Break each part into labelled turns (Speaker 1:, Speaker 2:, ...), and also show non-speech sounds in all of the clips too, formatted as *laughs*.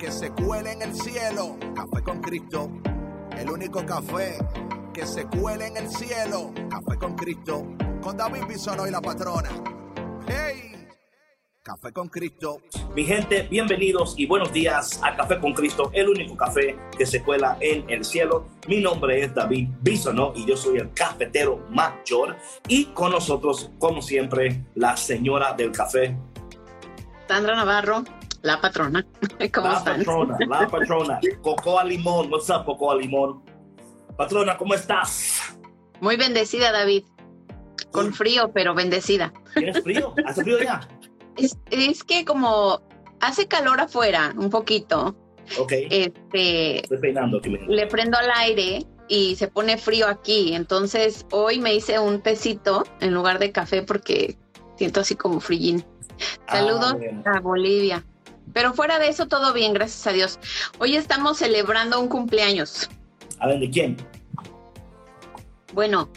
Speaker 1: que se cuele en el cielo. Café con Cristo. El único café que se cuele en el cielo. Café con Cristo. Con David Bisonó y la patrona. ¡Hey! Café con Cristo.
Speaker 2: Mi gente, bienvenidos y buenos días a Café con Cristo, el único café que se cuela en el cielo. Mi nombre es David Bisonó y yo soy el cafetero mayor. Y con nosotros, como siempre, la señora del café.
Speaker 3: Sandra Navarro, la patrona. *laughs* ¿Cómo
Speaker 2: la
Speaker 3: están?
Speaker 2: patrona, la *laughs* patrona. Cocoa Limón, what's up, Cocoa Limón? Patrona, ¿cómo estás?
Speaker 3: Muy bendecida, David. Con frío, pero bendecida.
Speaker 2: ¿Tienes frío? ¿Hace frío ya?
Speaker 3: Es, es que como hace calor afuera, un poquito,
Speaker 2: Ok,
Speaker 3: este,
Speaker 2: estoy peinando aquí.
Speaker 3: le prendo al aire y se pone frío aquí. Entonces, hoy me hice un tecito en lugar de café porque siento así como frillín. Saludos
Speaker 2: Ah, bueno.
Speaker 3: a Bolivia. Pero fuera de eso, todo bien, gracias a Dios. Hoy estamos celebrando un cumpleaños.
Speaker 2: A ver, ¿de quién?
Speaker 3: Bueno,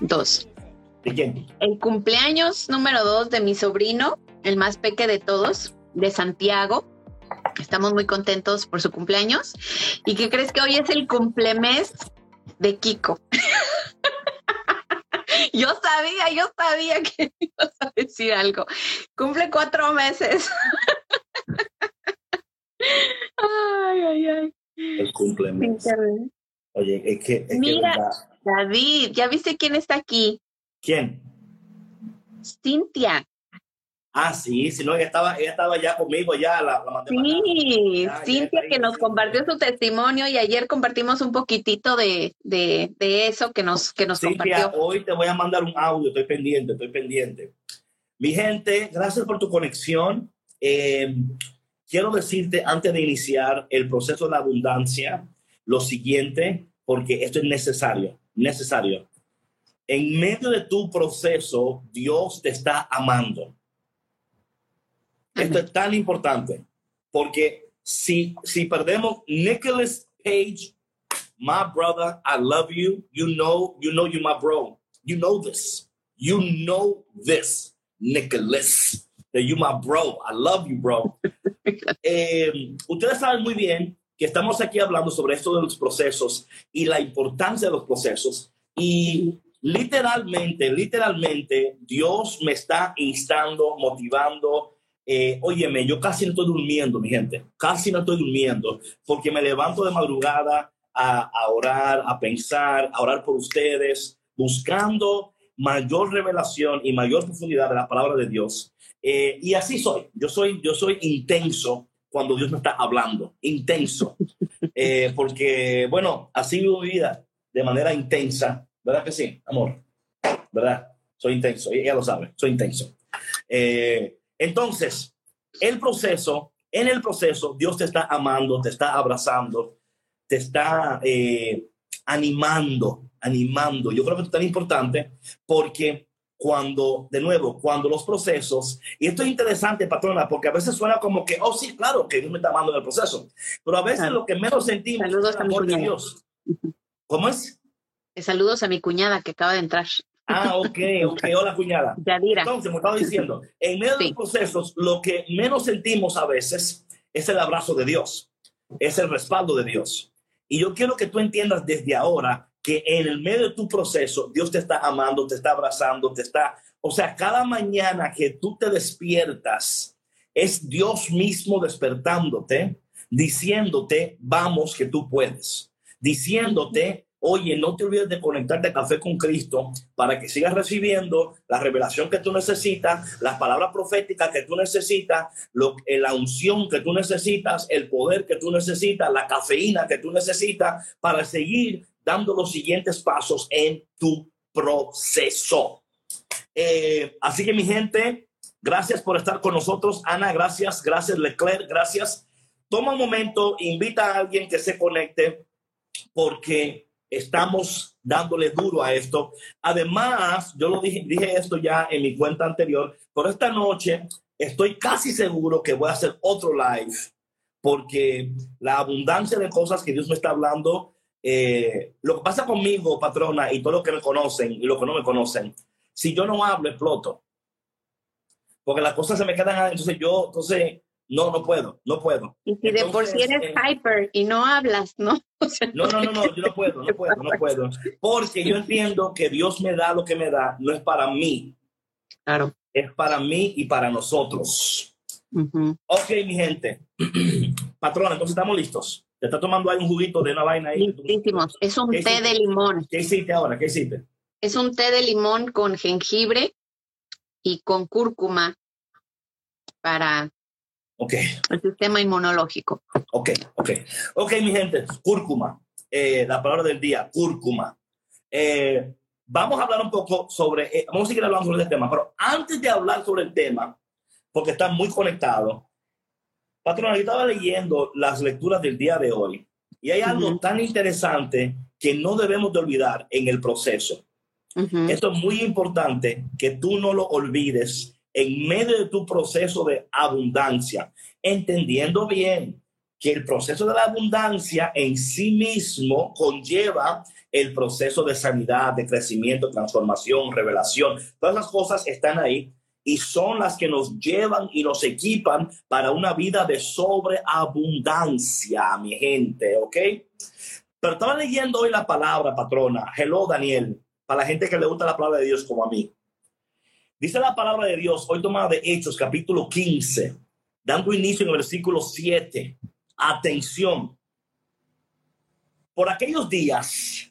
Speaker 3: dos.
Speaker 2: ¿De quién?
Speaker 3: El cumpleaños número dos de mi sobrino, el más peque de todos, de Santiago. Estamos muy contentos por su cumpleaños. ¿Y qué crees que hoy es el cumplemes de Kiko? *laughs* yo sabía, yo sabía que *laughs* ibas a decir algo. Cumple cuatro meses. *laughs* ay, ay, ay.
Speaker 2: El cumpleaños. Oye, es que, es que
Speaker 3: Mira.
Speaker 2: verdad.
Speaker 3: David, ¿ya viste quién está aquí?
Speaker 2: ¿Quién?
Speaker 3: Cintia.
Speaker 2: Ah, sí, si no, ella estaba, ella estaba ya conmigo, ya la, la mandé.
Speaker 3: Sí,
Speaker 2: Ya,
Speaker 3: Cintia que nos compartió su testimonio y ayer compartimos un poquitito de, de, de eso que nos, que nos
Speaker 2: Cintia,
Speaker 3: compartió.
Speaker 2: hoy te voy a mandar un audio, estoy pendiente, estoy pendiente. Mi gente, gracias por tu conexión. Eh, quiero decirte antes de iniciar el proceso de la abundancia lo siguiente, porque esto es necesario, necesario. En medio de tu proceso, Dios te está amando. Esto es tan importante, porque si, si perdemos Nicholas Page, my brother, I love you. You know, you know, you my bro. You know this. You know this, Nicholas. That you my bro. I love you, bro. *laughs* Eh, ustedes saben muy bien que estamos aquí hablando sobre esto de los procesos y la importancia de los procesos. Y literalmente, literalmente, Dios me está instando, motivando. Eh, óyeme, yo casi no estoy durmiendo, mi gente. Casi no estoy durmiendo porque me levanto de madrugada a, a orar, a pensar, a orar por ustedes, buscando mayor revelación y mayor profundidad de la palabra de Dios. Eh, y así soy. Yo soy, yo soy intenso cuando Dios me está hablando, intenso. Eh, porque, bueno, así vivo mi vida de manera intensa, ¿verdad que sí, amor? ¿Verdad? Soy intenso, ella lo sabe, soy intenso. Eh, entonces, el proceso, en el proceso, Dios te está amando, te está abrazando, te está animando, animando. Yo creo que es tan importante porque cuando, de nuevo, cuando los procesos, y esto es interesante, patrona, porque a veces suena como que, oh, sí, claro, que Dios me está amando en el proceso, pero a veces
Speaker 3: Claro.
Speaker 2: lo que menos sentimos
Speaker 3: Saludos
Speaker 2: es el amor de. Dios. ¿Cómo es?
Speaker 3: Saludos a mi cuñada que acaba de entrar.
Speaker 2: Ah, ok, *laughs* ok, hola cuñada.
Speaker 3: Yadira.
Speaker 2: Entonces, como estaba diciendo, en medio de
Speaker 3: Sí.
Speaker 2: los procesos, lo que menos sentimos a veces es el abrazo de Dios, es el respaldo de Dios. Y yo quiero que tú entiendas desde ahora que en el medio de tu proceso, Dios te está amando, te está abrazando, te está... O sea, cada mañana que tú te despiertas, es Dios mismo despertándote, diciéndote, vamos que tú puedes, diciéndote, oye, no te olvides de conectarte a Café con Cristo para que sigas recibiendo la revelación que tú necesitas, las palabras proféticas que tú necesitas, lo, eh, la unción que tú necesitas, el poder que tú necesitas, la cafeína que tú necesitas para seguir dando los siguientes pasos en tu proceso. Eh, así que mi gente, gracias por estar con nosotros. Ana, gracias. Gracias, Leclerc. Gracias. Toma un momento, invita a alguien que se conecte porque estamos dándole duro a esto. Además, yo lo dije, dije esto ya en mi cuenta anterior, pero esta noche estoy casi seguro que voy a hacer otro live porque la abundancia de cosas que Dios me está hablando, eh, lo que pasa conmigo, patrona, y todos los que me conocen y los que no me conocen, si yo no hablo, exploto. Porque las cosas se me quedan, entonces yo, entonces, no, no puedo, no puedo.
Speaker 3: Y si de por sí eres eh, hyper y no hablas, ¿no? *laughs*
Speaker 2: no, no, no, no, yo no puedo, no *laughs* puedo, no puedo. Porque yo entiendo que Dios me da lo que me da, no es para mí.
Speaker 3: Claro.
Speaker 2: Es para mí y para nosotros. Ok, mi gente. *clears throat* Patrona, entonces estamos listos. Te está tomando ahí un juguito de una vaina ahí.
Speaker 3: Listísimos. Es un té de limón.
Speaker 2: ¿Qué hiciste ahora? ¿Qué hiciste?
Speaker 3: Es un té de limón con jengibre y con cúrcuma para el sistema inmunológico.
Speaker 2: Ok, ok. Ok, mi gente, cúrcuma. Eh, la palabra del día, cúrcuma. Eh, vamos a hablar un poco sobre, eh, vamos a seguir hablando sobre este tema, pero antes de hablar sobre el tema, porque está muy conectado, patrón, yo estaba leyendo las lecturas del día de hoy y hay algo tan interesante que no debemos de olvidar en el proceso. Esto es muy importante que tú no lo olvides en medio de tu proceso de abundancia, entendiendo bien que el proceso de la abundancia en sí mismo conlleva el proceso de sanidad, de crecimiento, transformación, revelación. Todas las cosas están ahí y son las que nos llevan y nos equipan para una vida de sobreabundancia, mi gente, ¿ok? Pero estaba leyendo hoy la palabra, patrona. Hello, Daniel para la gente que le gusta la palabra de Dios como a mí. Dice la palabra de Dios, hoy tomada de Hechos, capítulo 15, dando inicio en el versículo 7. Atención. Por aquellos días,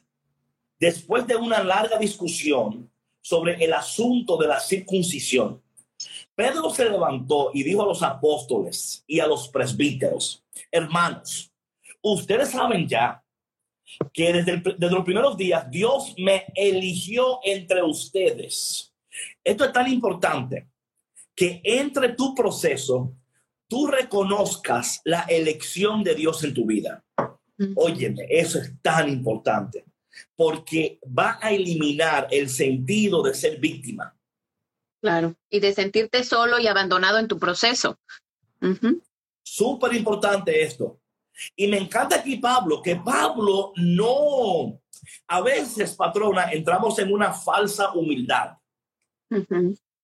Speaker 2: después de una larga discusión sobre el asunto de la circuncisión, Pedro se levantó y dijo a los apóstoles y a los presbíteros, hermanos, ustedes saben ya que desde, los primeros días Dios me eligió entre ustedes. Esto es tan importante que entre tu proceso tú reconozcas la elección de Dios en tu vida. Óyeme, eso es tan importante porque va a eliminar el sentido de ser víctima.
Speaker 3: Claro, y de sentirte solo y abandonado en tu proceso.
Speaker 2: Súper importante esto. Y me encanta aquí Pablo, que Pablo no, a veces, patrona, entramos en una falsa humildad.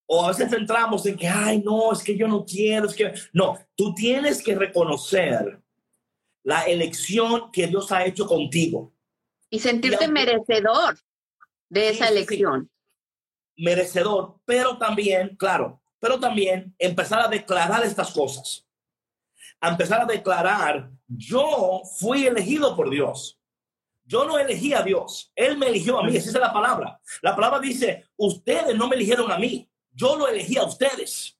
Speaker 2: O a veces entramos en que, ay, no, es que yo no quiero, es que, no, tú tienes que reconocer la elección que Dios ha hecho contigo.
Speaker 3: Y sentirte merecedor de esa elección.
Speaker 2: Merecedor, pero también, claro, pero también empezar a declarar estas cosas a empezar a declarar, yo fui elegido por Dios. Yo no elegí a Dios, Él me eligió a mí, esa es la palabra. La palabra dice, ustedes no me eligieron a mí, yo lo elegí a ustedes.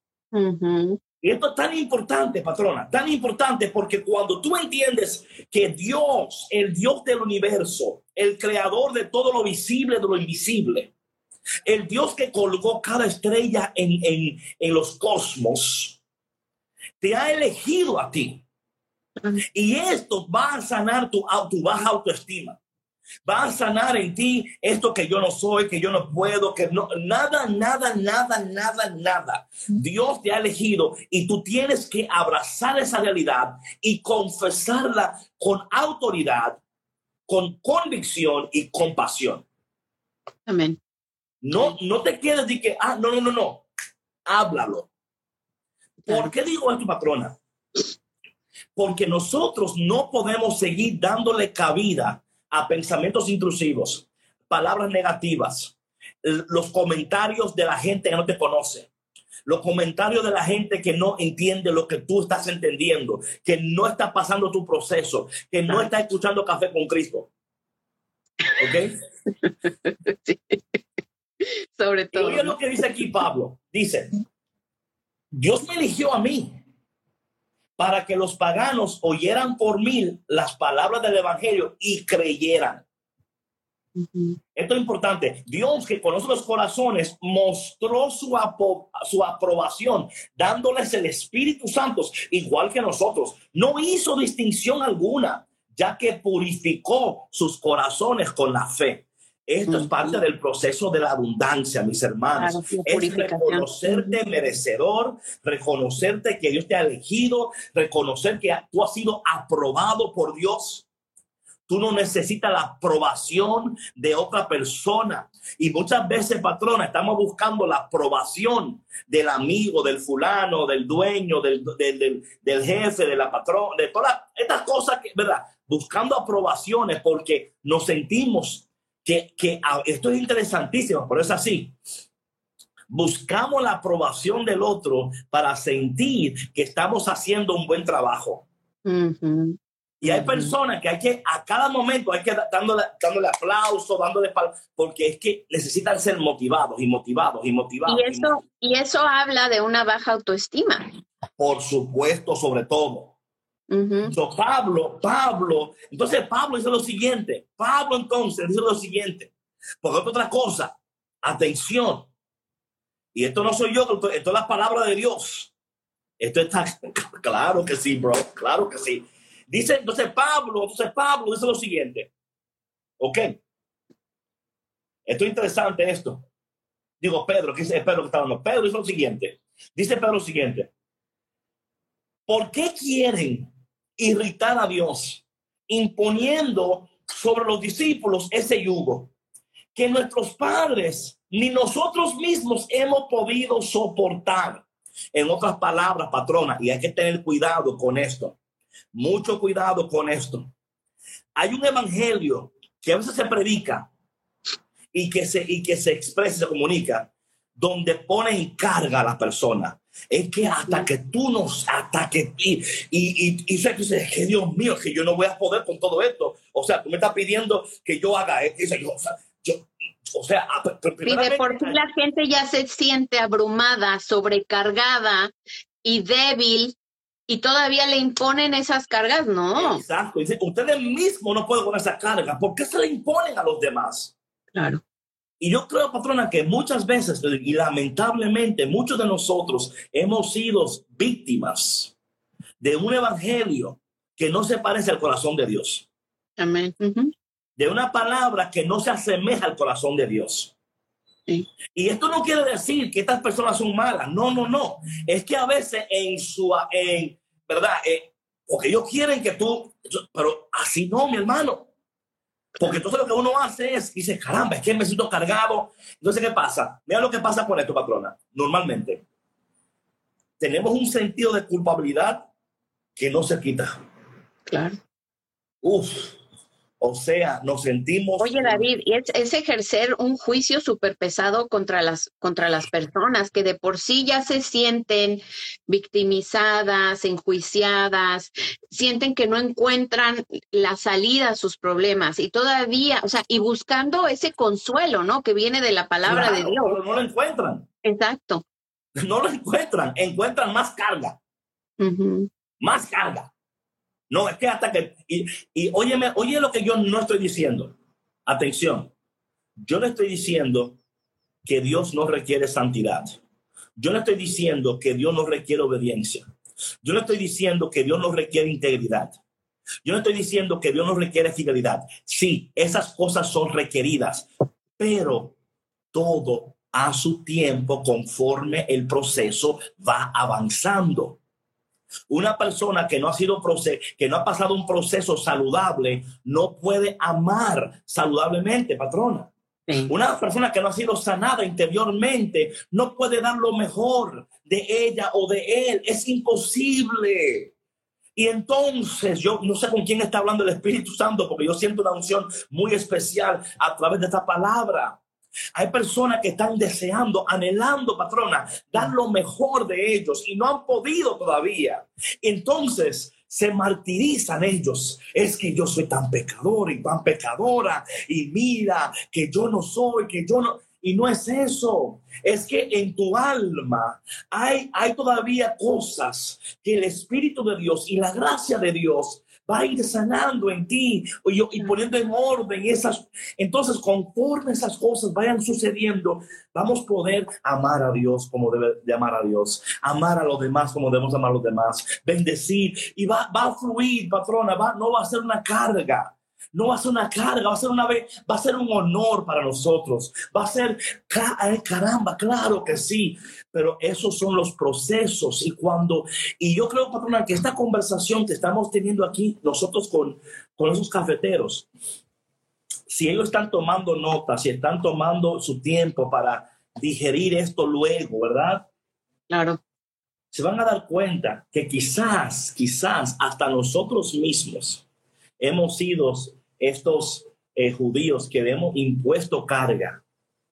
Speaker 2: Y esto es tan importante, patrona, tan importante porque cuando tú entiendes que Dios, el Dios del universo, el creador de todo lo visible, de lo invisible, el Dios que colgó cada estrella en, en, en los cosmos, te ha elegido a ti. Y esto va a sanar tu, tu baja autoestima. Va a sanar en ti esto que yo no soy, que yo no puedo, que no, nada, nada, nada, nada, nada. Dios te ha elegido y tú tienes que abrazar esa realidad y confesarla con autoridad, con convicción y compasión.
Speaker 3: Amén.
Speaker 2: No, no te quedes de que, ah, no, no, no, no. Háblalo. ¿Por qué digo esto, patrona? Porque nosotros no podemos seguir dándole cabida a pensamientos intrusivos, palabras negativas, los comentarios de la gente que no te conoce, los comentarios de la gente que no entiende lo que tú estás entendiendo, que no está pasando tu proceso, que no está escuchando café con Cristo. ¿Ok? *laughs* *laughs*
Speaker 3: Sobre todo.
Speaker 2: oye lo que dice aquí Pablo. Dice, Dios me eligió a mí para que los paganos oyeran por mí las palabras del Evangelio y creyeran. Esto es importante. Dios que conoce los corazones mostró su, su aprobación dándoles el Espíritu Santo igual que nosotros. No hizo distinción alguna ya que purificó sus corazones con la fe. Esto es parte del proceso de la abundancia, mis hermanos. es reconocerte merecedor, reconocerte que Dios te ha elegido, reconocer que tú has sido aprobado por Dios. Tú no necesitas la aprobación de otra persona. Y muchas veces, patrona, estamos buscando la aprobación del amigo, del fulano, del dueño, del, del, del, jefe, de la patrona, de todas estas cosas que, ¿verdad? Buscando aprobaciones porque nos sentimos que, que ah, esto es interesantísimo, pero es así. Buscamos la aprobación del otro para sentir que estamos haciendo un buen trabajo. Y hay personas que hay que, a cada momento, hay que dándole, dándole aplauso, dándole porque es que necesitan ser motivados y motivados y motivados.
Speaker 3: Y eso, y, eso habla de una baja autoestima.
Speaker 2: Por supuesto, sobre todo. Pablo, Pablo, entonces Pablo dice lo siguiente, Pablo entonces dice lo siguiente, porque otra cosa, atención, y esto no soy yo, esto, es la palabra de Dios. Esto está, *laughs* claro que sí, bro, claro que sí. Dice entonces Pablo, entonces Pablo dice lo siguiente. Ok. Esto es interesante esto. Digo, Pedro, que es Pedro que está hablando. Pedro dice lo siguiente. Dice Pedro lo siguiente. ¿Por qué quieren irritar a Dios imponiendo sobre los discípulos ese yugo que nuestros padres ni nosotros mismos hemos podido soportar? En otras palabras, patrona, y hay que tener cuidado con esto. Mucho cuidado con esto. Hay un evangelio que a veces se predica y que se, y que se expresa, se comunica, donde pone en carga a la persona. Es que hasta que tú nos, hasta que, y, y, y, es que Dios mío, que yo no voy a poder con todo esto. O sea, tú me estás pidiendo que yo haga eso. o sea, yo, o sea, ah,
Speaker 3: y de por sí la gente ya se siente abrumada, sobrecargada y débil y todavía le imponen esas cargas, no.
Speaker 2: Exacto. Dice, ustedes mismos no pueden con esa carga. ¿Por qué se le imponen a los demás?
Speaker 3: Claro.
Speaker 2: Y yo creo, patrona, que muchas veces, y lamentablemente, muchos de nosotros hemos sido víctimas de un evangelio que no se parece al corazón de Dios.
Speaker 3: Amén.
Speaker 2: De una palabra que no se asemeja al corazón de Dios. Y esto no quiere decir que estas personas son malas. No, no, no. Es que a veces en su, en, ¿verdad? Eh, porque ellos quieren que tú, pero así no, mi hermano. Porque entonces lo que uno hace es, dice, caramba, es que me siento cargado. Entonces, ¿qué pasa? Mira lo que pasa con esto, patrona. Normalmente, tenemos un sentido de culpabilidad que no se quita.
Speaker 3: Claro.
Speaker 2: Uf, o sea, nos sentimos...
Speaker 3: Oye, David, y es, ejercer un juicio súper pesado contra las, contra las personas que de por sí ya se sienten victimizadas, enjuiciadas, sienten que no encuentran la salida a sus problemas y todavía, o sea, y buscando ese consuelo, ¿no? Que viene de la palabra de Dios.
Speaker 2: Pero no lo encuentran.
Speaker 3: Exacto.
Speaker 2: No lo encuentran, encuentran más carga. Más carga. No, es que hasta que... Y, y óyeme, oye lo que yo no estoy diciendo. Atención. Yo no estoy diciendo que Dios no requiere santidad. Yo no estoy diciendo que Dios no requiere obediencia. Yo no estoy diciendo que Dios no requiere integridad. Yo no estoy diciendo que Dios no requiere fidelidad. Sí, esas cosas son requeridas, pero todo a su tiempo conforme el proceso va avanzando. Una persona que no ha sido que no ha pasado un proceso saludable no puede amar saludablemente, patrona. Una persona que no ha sido sanada interiormente no puede dar lo mejor de ella o de él. Es imposible. Y entonces yo no sé con quién está hablando el Espíritu Santo, porque yo siento una unción muy especial a través de esta palabra. Hay personas que están deseando, anhelando, patrona, dar lo mejor de ellos y no han podido todavía. Entonces se martirizan ellos. Es que yo soy tan pecador y tan pecadora y mira que yo no soy, que yo no... Y no es eso, es que en tu alma hay, hay todavía cosas que el Espíritu de Dios y la gracia de Dios va a ir sanando en ti y, y poniendo en orden esas. Entonces, conforme esas cosas vayan sucediendo, vamos a poder amar a Dios como debe de amar a Dios, amar a los demás como debemos amar a los demás, bendecir y va, va a fluir, patrona, va, no va a ser una carga no va a ser una carga, va a ser una vez, va a ser un honor para nosotros, va a ser, caramba, claro que sí, pero esos son los procesos y cuando, y yo creo, patrona, que esta conversación que estamos teniendo aquí nosotros con, con esos cafeteros, si ellos están tomando notas, si están tomando su tiempo para digerir esto luego, ¿verdad?
Speaker 3: Claro.
Speaker 2: Se van a dar cuenta que quizás, quizás hasta nosotros mismos hemos sido estos eh, judíos que hemos impuesto carga.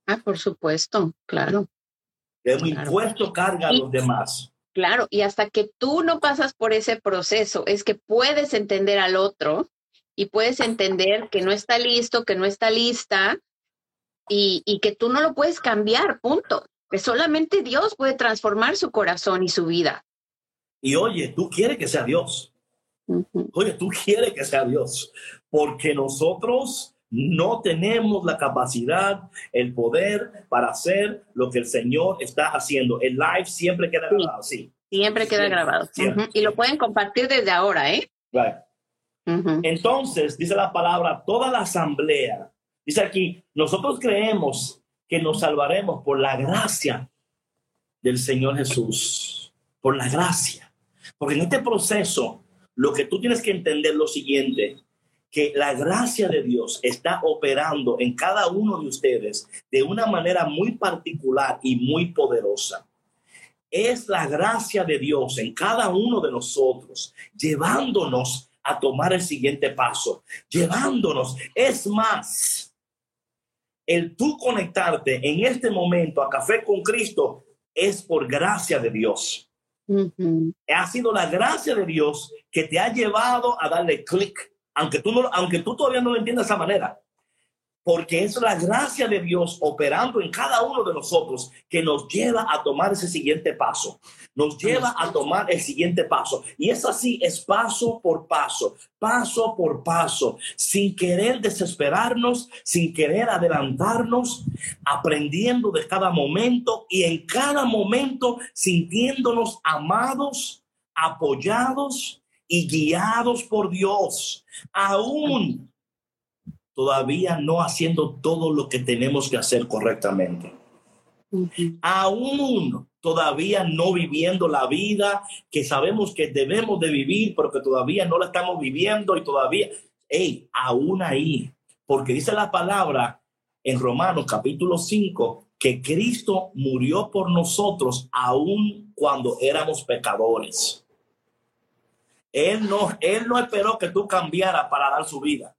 Speaker 3: Ah, por supuesto, claro.
Speaker 2: hemos impuesto carga a los demás.
Speaker 3: Claro, y hasta que tú no pasas por ese proceso, es que puedes entender al otro y puedes entender que no está listo, que no está lista y, y que tú no lo puedes cambiar, punto. Que solamente Dios puede transformar su corazón y su vida.
Speaker 2: Y oye, tú quieres que sea Dios. Oye, tú quieres que sea Dios, porque nosotros no tenemos la capacidad, el poder para hacer lo que el Señor está haciendo. El live siempre queda grabado, sí.
Speaker 3: Siempre queda grabado. Y lo pueden compartir desde ahora, ¿eh?
Speaker 2: Entonces, dice la palabra, toda la asamblea, dice aquí, nosotros creemos que nos salvaremos por la gracia del Señor Jesús, por la gracia. Porque en este proceso lo que tú tienes que entender lo siguiente, que la gracia de Dios está operando en cada uno de ustedes de una manera muy particular y muy poderosa. Es la gracia de Dios en cada uno de nosotros, llevándonos a tomar el siguiente paso, llevándonos. Es más, el tú conectarte en este momento a Café con Cristo es por gracia de Dios. Ha sido la gracia de Dios que te ha llevado a darle clic, aunque tú, no, aunque tú todavía no lo entiendas de esa manera porque es la gracia de Dios operando en cada uno de nosotros que nos lleva a tomar ese siguiente paso, nos lleva a tomar el siguiente paso. Y es así, es paso por paso, paso por paso, sin querer desesperarnos, sin querer adelantarnos, aprendiendo de cada momento y en cada momento sintiéndonos amados, apoyados y guiados por Dios, aún todavía no haciendo todo lo que tenemos que hacer correctamente. Aún todavía no viviendo la vida que sabemos que debemos de vivir, pero que todavía no la estamos viviendo y todavía, hey, aún ahí, porque dice la palabra en Romanos capítulo 5 que Cristo murió por nosotros aún cuando éramos pecadores. Él no, él no esperó que tú cambiaras para dar su vida.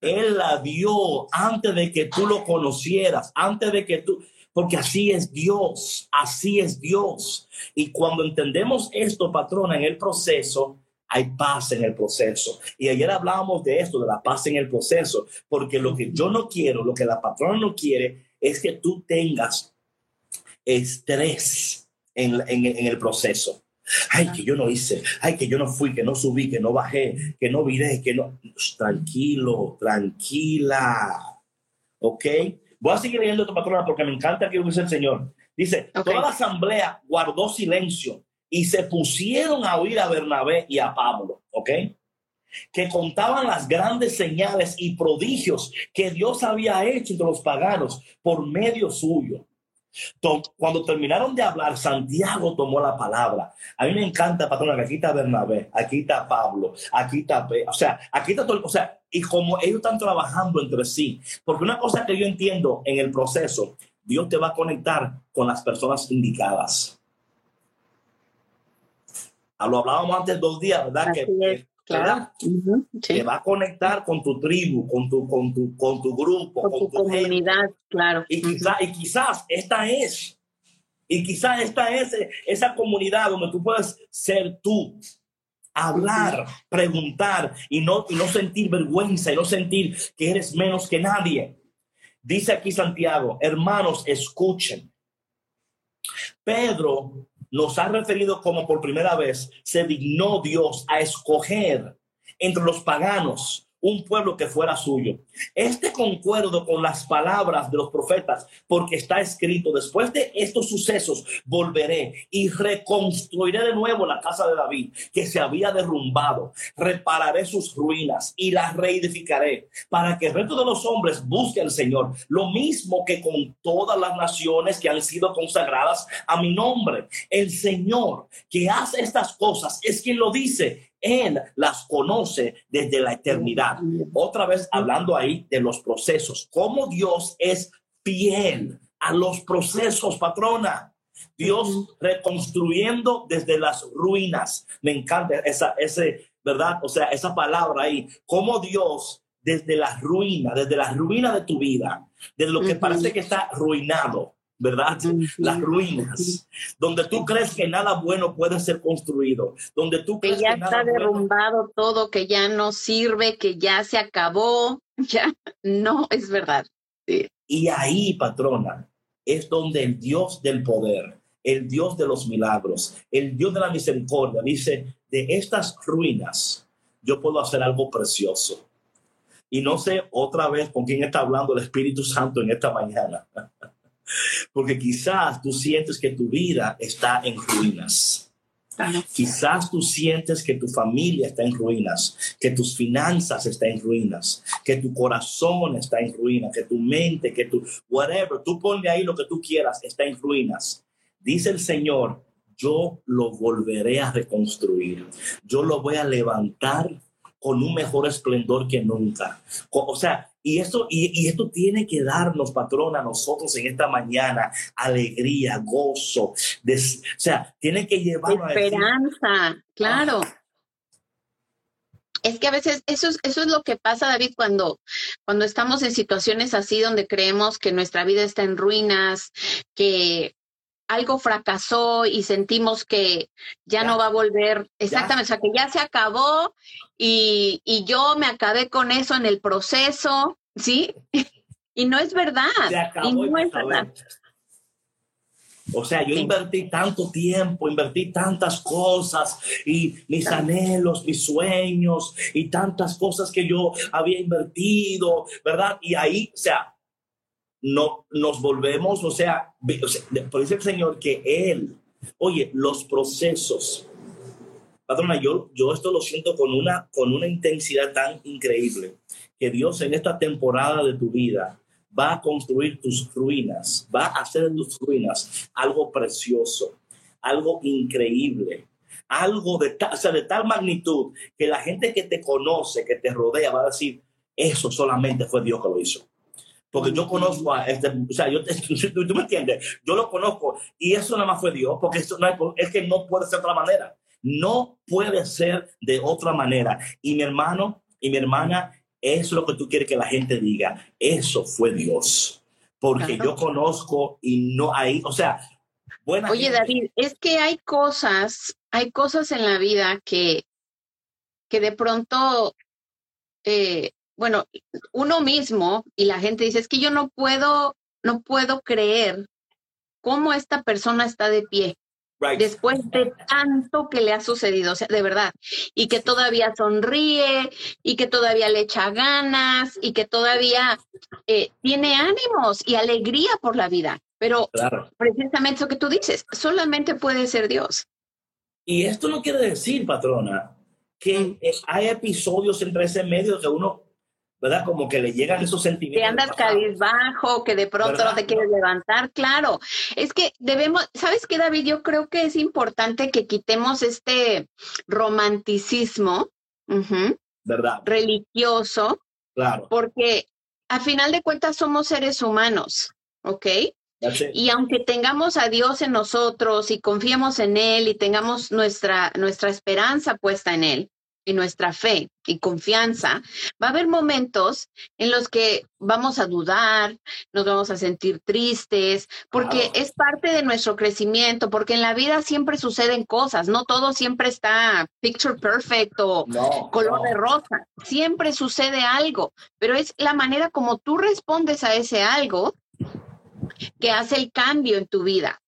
Speaker 2: Él la dio antes de que tú lo conocieras, antes de que tú, porque así es Dios, así es Dios. Y cuando entendemos esto, patrona, en el proceso, hay paz en el proceso. Y ayer hablábamos de esto, de la paz en el proceso, porque lo que yo no quiero, lo que la patrona no quiere, es que tú tengas estrés en, en el proceso. Ay, que yo no hice, ay, que yo no fui, que no subí, que no bajé, que no viré, que no. Tranquilo, tranquila. ¿Ok? Voy a seguir leyendo tu patrona porque me encanta lo que dice el Señor. Dice, toda la asamblea guardó silencio y se pusieron a oír a Bernabé y a Pablo. ¿Ok? que contaban las grandes señales y prodigios que Dios había hecho entre los paganos por medio suyo. Cuando terminaron de hablar, Santiago tomó la palabra. A mí me encanta, patrona, que aquí está Bernabé, aquí está Pablo, aquí está, o sea, aquí está todo, o sea, y como ellos están trabajando entre sí, porque una cosa que yo entiendo en el proceso, Dios te va a conectar con las personas indicadas. Lo hablábamos antes dos días, ¿verdad? que Claro. Te va a conectar con tu tribu, con tu, con tu, con tu grupo,
Speaker 3: con, tu, comunidad, claro.
Speaker 2: Y, y quizás esta es, y quizás esta es esa comunidad donde tú puedes ser tú, hablar, preguntar y no, y no sentir vergüenza y no sentir que eres menos que nadie. Dice aquí Santiago, hermanos, escuchen. Pedro nos ha referido como por primera vez se dignó Dios a escoger entre los paganos un pueblo que fuera suyo. Este concuerdo con las palabras de los profetas, porque está escrito, después de estos sucesos volveré y reconstruiré de nuevo la casa de David, que se había derrumbado, repararé sus ruinas y las reedificaré, para que el resto de los hombres busque al Señor, lo mismo que con todas las naciones que han sido consagradas a mi nombre. El Señor que hace estas cosas es quien lo dice él las conoce desde la eternidad. Otra vez hablando ahí de los procesos, cómo Dios es fiel a los procesos, patrona. Dios reconstruyendo desde las ruinas. Me encanta esa, ese, ¿verdad? O sea, esa palabra ahí, cómo Dios desde las ruinas, desde las ruinas de tu vida, desde lo que parece que está ruinado, ¿verdad? Las ruinas, donde tú crees que nada bueno puede ser construido, donde tú
Speaker 3: crees que ya está derrumbado todo, que ya no sirve, que ya se acabó, *laughs* ya no es verdad.
Speaker 2: Y ahí, patrona, es donde el Dios del poder, el Dios de los milagros, el Dios de la misericordia dice, de estas ruinas yo puedo hacer algo precioso. Y no sé otra vez con quién está hablando el Espíritu Santo en esta mañana. *laughs* Porque quizás tú sientes que tu vida está en ruinas. Quizás tú sientes que tu familia está en ruinas, que tus finanzas están en ruinas, que tu corazón está en ruinas, que tu mente, que tu whatever, tú ponle ahí lo que tú quieras, está en ruinas. Dice el Señor, yo lo volveré a reconstruir. Yo lo voy a levantar con un mejor esplendor que nunca. O sea, y esto, y, esto tiene que darnos, patrón, a nosotros en esta mañana, alegría, gozo. o sea, tiene que llevarnos
Speaker 3: Esperanza, claro. Ah. Es que a veces eso es, eso es lo que pasa, David, cuando, cuando estamos en situaciones así donde creemos que nuestra vida está en ruinas, que algo fracasó y sentimos que ya, no va a volver, exactamente, o sea, que ya se acabó y, y, yo me acabé con eso en el proceso, ¿sí? *laughs* y no es verdad. y no es verdad.
Speaker 2: O sea, yo invertí tanto tiempo, invertí tantas cosas y mis anhelos, mis sueños y tantas cosas que yo había invertido, ¿verdad? Y ahí, o sea, no, nos volvemos, o sea, por dice el Señor que Él, oye, los procesos, patrona, yo, yo esto lo siento con una, con una intensidad tan increíble, que Dios en esta temporada de tu vida va a construir tus ruinas, va a hacer en tus ruinas algo precioso, algo increíble, algo de, de tal magnitud que la gente que te conoce, que te rodea, va a decir, eso solamente fue Dios que lo hizo. Porque yo conozco a este, o sea, yo, *laughs* tú, me entiendes, yo lo conozco y eso nada más fue Dios, porque eso no es, que no puede ser de otra manera. No puede ser de otra manera. Y mi hermano y mi hermana, eso es lo que tú quieres que la gente diga. Eso fue Dios. Porque yo conozco y no hay, o sea,
Speaker 3: buena Oye, David, es que hay cosas, hay cosas en la vida que, que de pronto eh, bueno, uno mismo y la gente dice, es que yo no puedo, no puedo creer cómo esta persona está de pie. Después de tanto que le ha sucedido, o sea, de verdad, y que todavía sonríe, y que todavía le echa ganas, y que todavía eh, tiene ánimos y alegría por la vida. Pero precisamente lo que tú dices, solamente puede ser Dios.
Speaker 2: Y esto no quiere decir, patrona, que hay episodios entre ese medio que uno ¿verdad? Como que le llegan esos sentimientos.
Speaker 3: Que andas cabizbajo, que de pronto no te quieres levantar, claro. Es que debemos, ¿sabes qué, David? Yo creo que es importante que quitemos este romanticismo,
Speaker 2: ¿verdad?
Speaker 3: Religioso.
Speaker 2: Claro.
Speaker 3: Porque a final de cuentas somos seres humanos, ¿ok? Y aunque tengamos a Dios en nosotros y confiemos en Él y tengamos nuestra, nuestra esperanza puesta en Él, y nuestra fe y confianza, va a haber momentos en los que vamos a dudar, nos vamos a sentir tristes, porque es parte de nuestro crecimiento, porque en la vida siempre suceden cosas, no todo siempre está picture perfect o color de rosa, siempre sucede algo, pero es la manera como tú respondes a ese algo que hace el cambio en tu vida.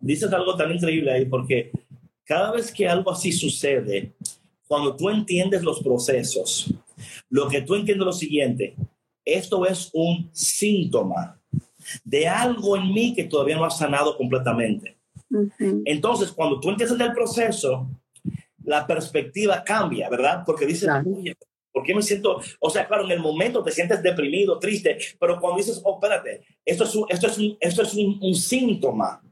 Speaker 2: dices algo tan increíble ahí porque cada vez que algo así sucede, cuando tú entiendes los procesos, lo que tú entiendes es lo siguiente, esto es un síntoma de algo en mí que todavía no ha sanado completamente. Entonces, cuando tú entiendes el proceso, la perspectiva cambia, ¿verdad? Porque dices, ¿por qué me siento? O sea, claro, en el momento te sientes deprimido, triste, pero cuando dices, oh, espérate, esto es un, esto es un, esto es un, síntoma.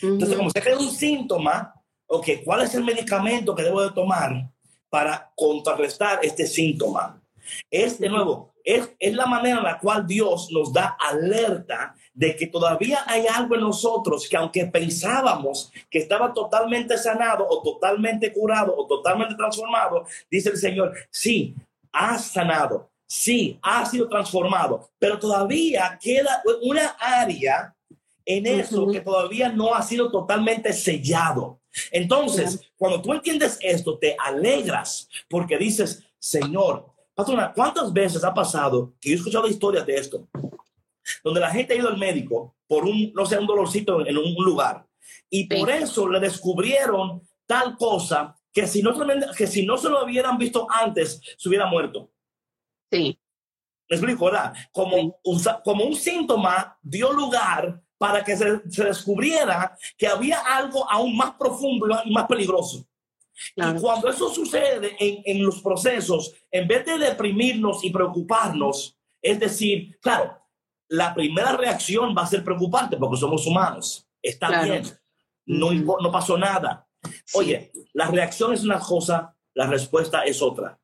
Speaker 2: Entonces, como se que un síntoma, ok, ¿cuál es el medicamento que debo de tomar para contrarrestar este síntoma? Es, de nuevo, es, es la manera en la cual Dios nos da alerta de que todavía hay algo en nosotros que aunque pensábamos que estaba totalmente sanado o totalmente curado o totalmente transformado, dice el Señor, sí, ha sanado, sí, ha sido transformado, pero todavía queda una área en eso que todavía no ha sido totalmente sellado. Entonces, cuando tú entiendes esto, te alegras porque dices, Señor, Patrona, ¿cuántas veces ha pasado que yo he escuchado historias de esto? Donde la gente ha ido al médico por un, no sé, un dolorcito en un lugar y por eso le descubrieron tal cosa que si, no, que si no se lo hubieran visto antes, se hubiera muerto.
Speaker 3: Sí.
Speaker 2: Me explico, ¿verdad? Como, un, como un síntoma dio lugar para que se, se, descubriera que había algo aún más profundo y más peligroso. Y cuando eso sucede en, en, los procesos, en vez de deprimirnos y preocuparnos, es decir, claro, la primera reacción va a ser preocupante porque somos humanos. Está bien, no, no pasó nada. Oye, la reacción es una cosa, la respuesta es otra.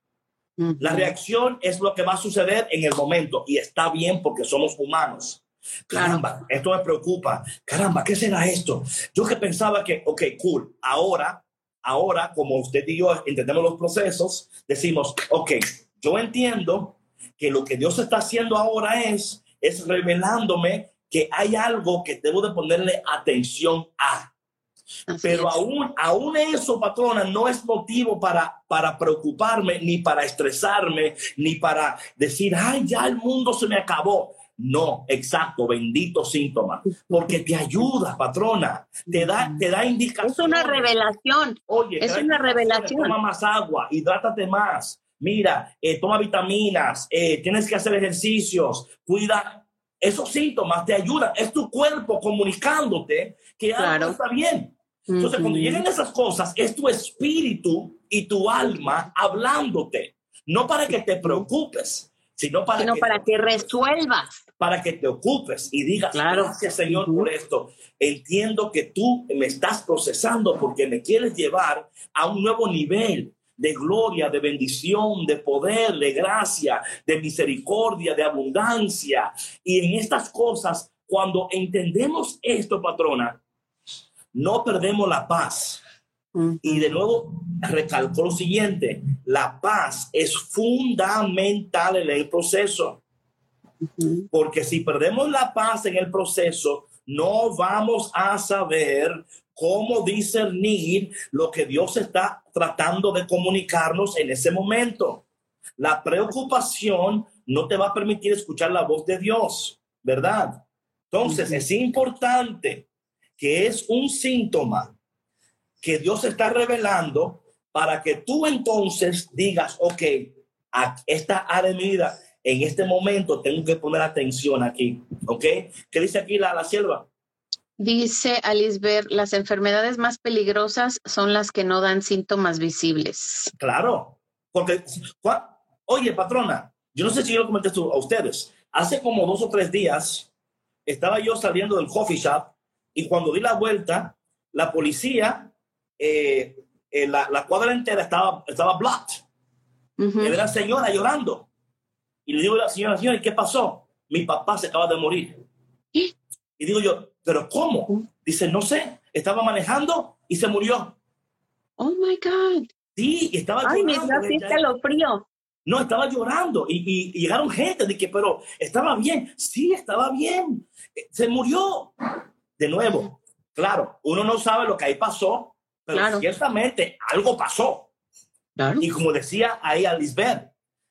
Speaker 2: La reacción es lo que va a suceder en el momento y está bien porque somos humanos. Caramba, esto me preocupa. Caramba, ¿qué será esto? Yo que pensaba que, ok, cool, ahora ahora, como usted y yo entendemos los procesos, decimos, ok, yo entiendo que lo que Dios está haciendo ahora es, es revelándome que hay algo que debo de ponerle atención a. Pero aún, aún eso, patrona, no es motivo para, para preocuparme, ni para estresarme, ni para decir, ay, ya el mundo se me acabó. No, exacto, bendito síntoma, porque te ayuda, patrona, te da, te da indicación.
Speaker 3: Es una revelación. Oye, es una revelación.
Speaker 2: Toma más agua, hidrátate más. Mira, eh, toma vitaminas, eh, tienes que hacer ejercicios, cuida. Esos síntomas te ayudan. Es tu cuerpo comunicándote que algo está bien. Entonces, cuando llegan esas cosas, es tu espíritu y tu alma hablándote, no para que te preocupes, sino para,
Speaker 3: que, para que resuelvas.
Speaker 2: Para que te ocupes y digas, gracias Señor por esto. Entiendo que tú me estás procesando porque me quieres llevar a un nuevo nivel de gloria, de bendición, de poder, de gracia, de misericordia, de abundancia. Y en estas cosas, cuando entendemos esto, patrona, no perdemos la paz. Y de nuevo recalco lo siguiente, la paz es fundamental en el proceso. Porque si perdemos la paz en el proceso, no vamos a saber cómo discernir lo que Dios está tratando de comunicarnos en ese momento. La preocupación no te va a permitir escuchar la voz de Dios, ¿verdad? Entonces, es importante que es un síntoma que Dios está revelando para que tú entonces digas, ok, a esta área de mi vida, en este momento tengo que poner atención aquí, ¿ok? ¿Qué dice aquí la, la sierva?
Speaker 3: Dice Alisbert, las enfermedades más peligrosas son las que no dan síntomas visibles.
Speaker 2: Claro, porque, oye, patrona, yo no sé si yo lo comenté a ustedes, hace como dos o tres días estaba yo saliendo del coffee shop y cuando di la vuelta, la policía eh, eh, la, la, cuadra entera estaba, estaba blocked. Uh la señora llorando. Y le digo a la señora, señora, ¿qué pasó? Mi papá se acaba de morir. Y digo yo, ¿pero cómo? Dice, no sé, estaba manejando y se murió.
Speaker 3: Oh my God.
Speaker 2: Sí, estaba
Speaker 3: Ay, llorando. Ay, me lo frío.
Speaker 2: No, estaba llorando y, y, llegaron gente de que, pero estaba bien. Sí, estaba bien. Eh, se murió. De nuevo, claro, uno no sabe lo que ahí pasó, pero ciertamente algo pasó. Y como decía ahí a Lisbeth,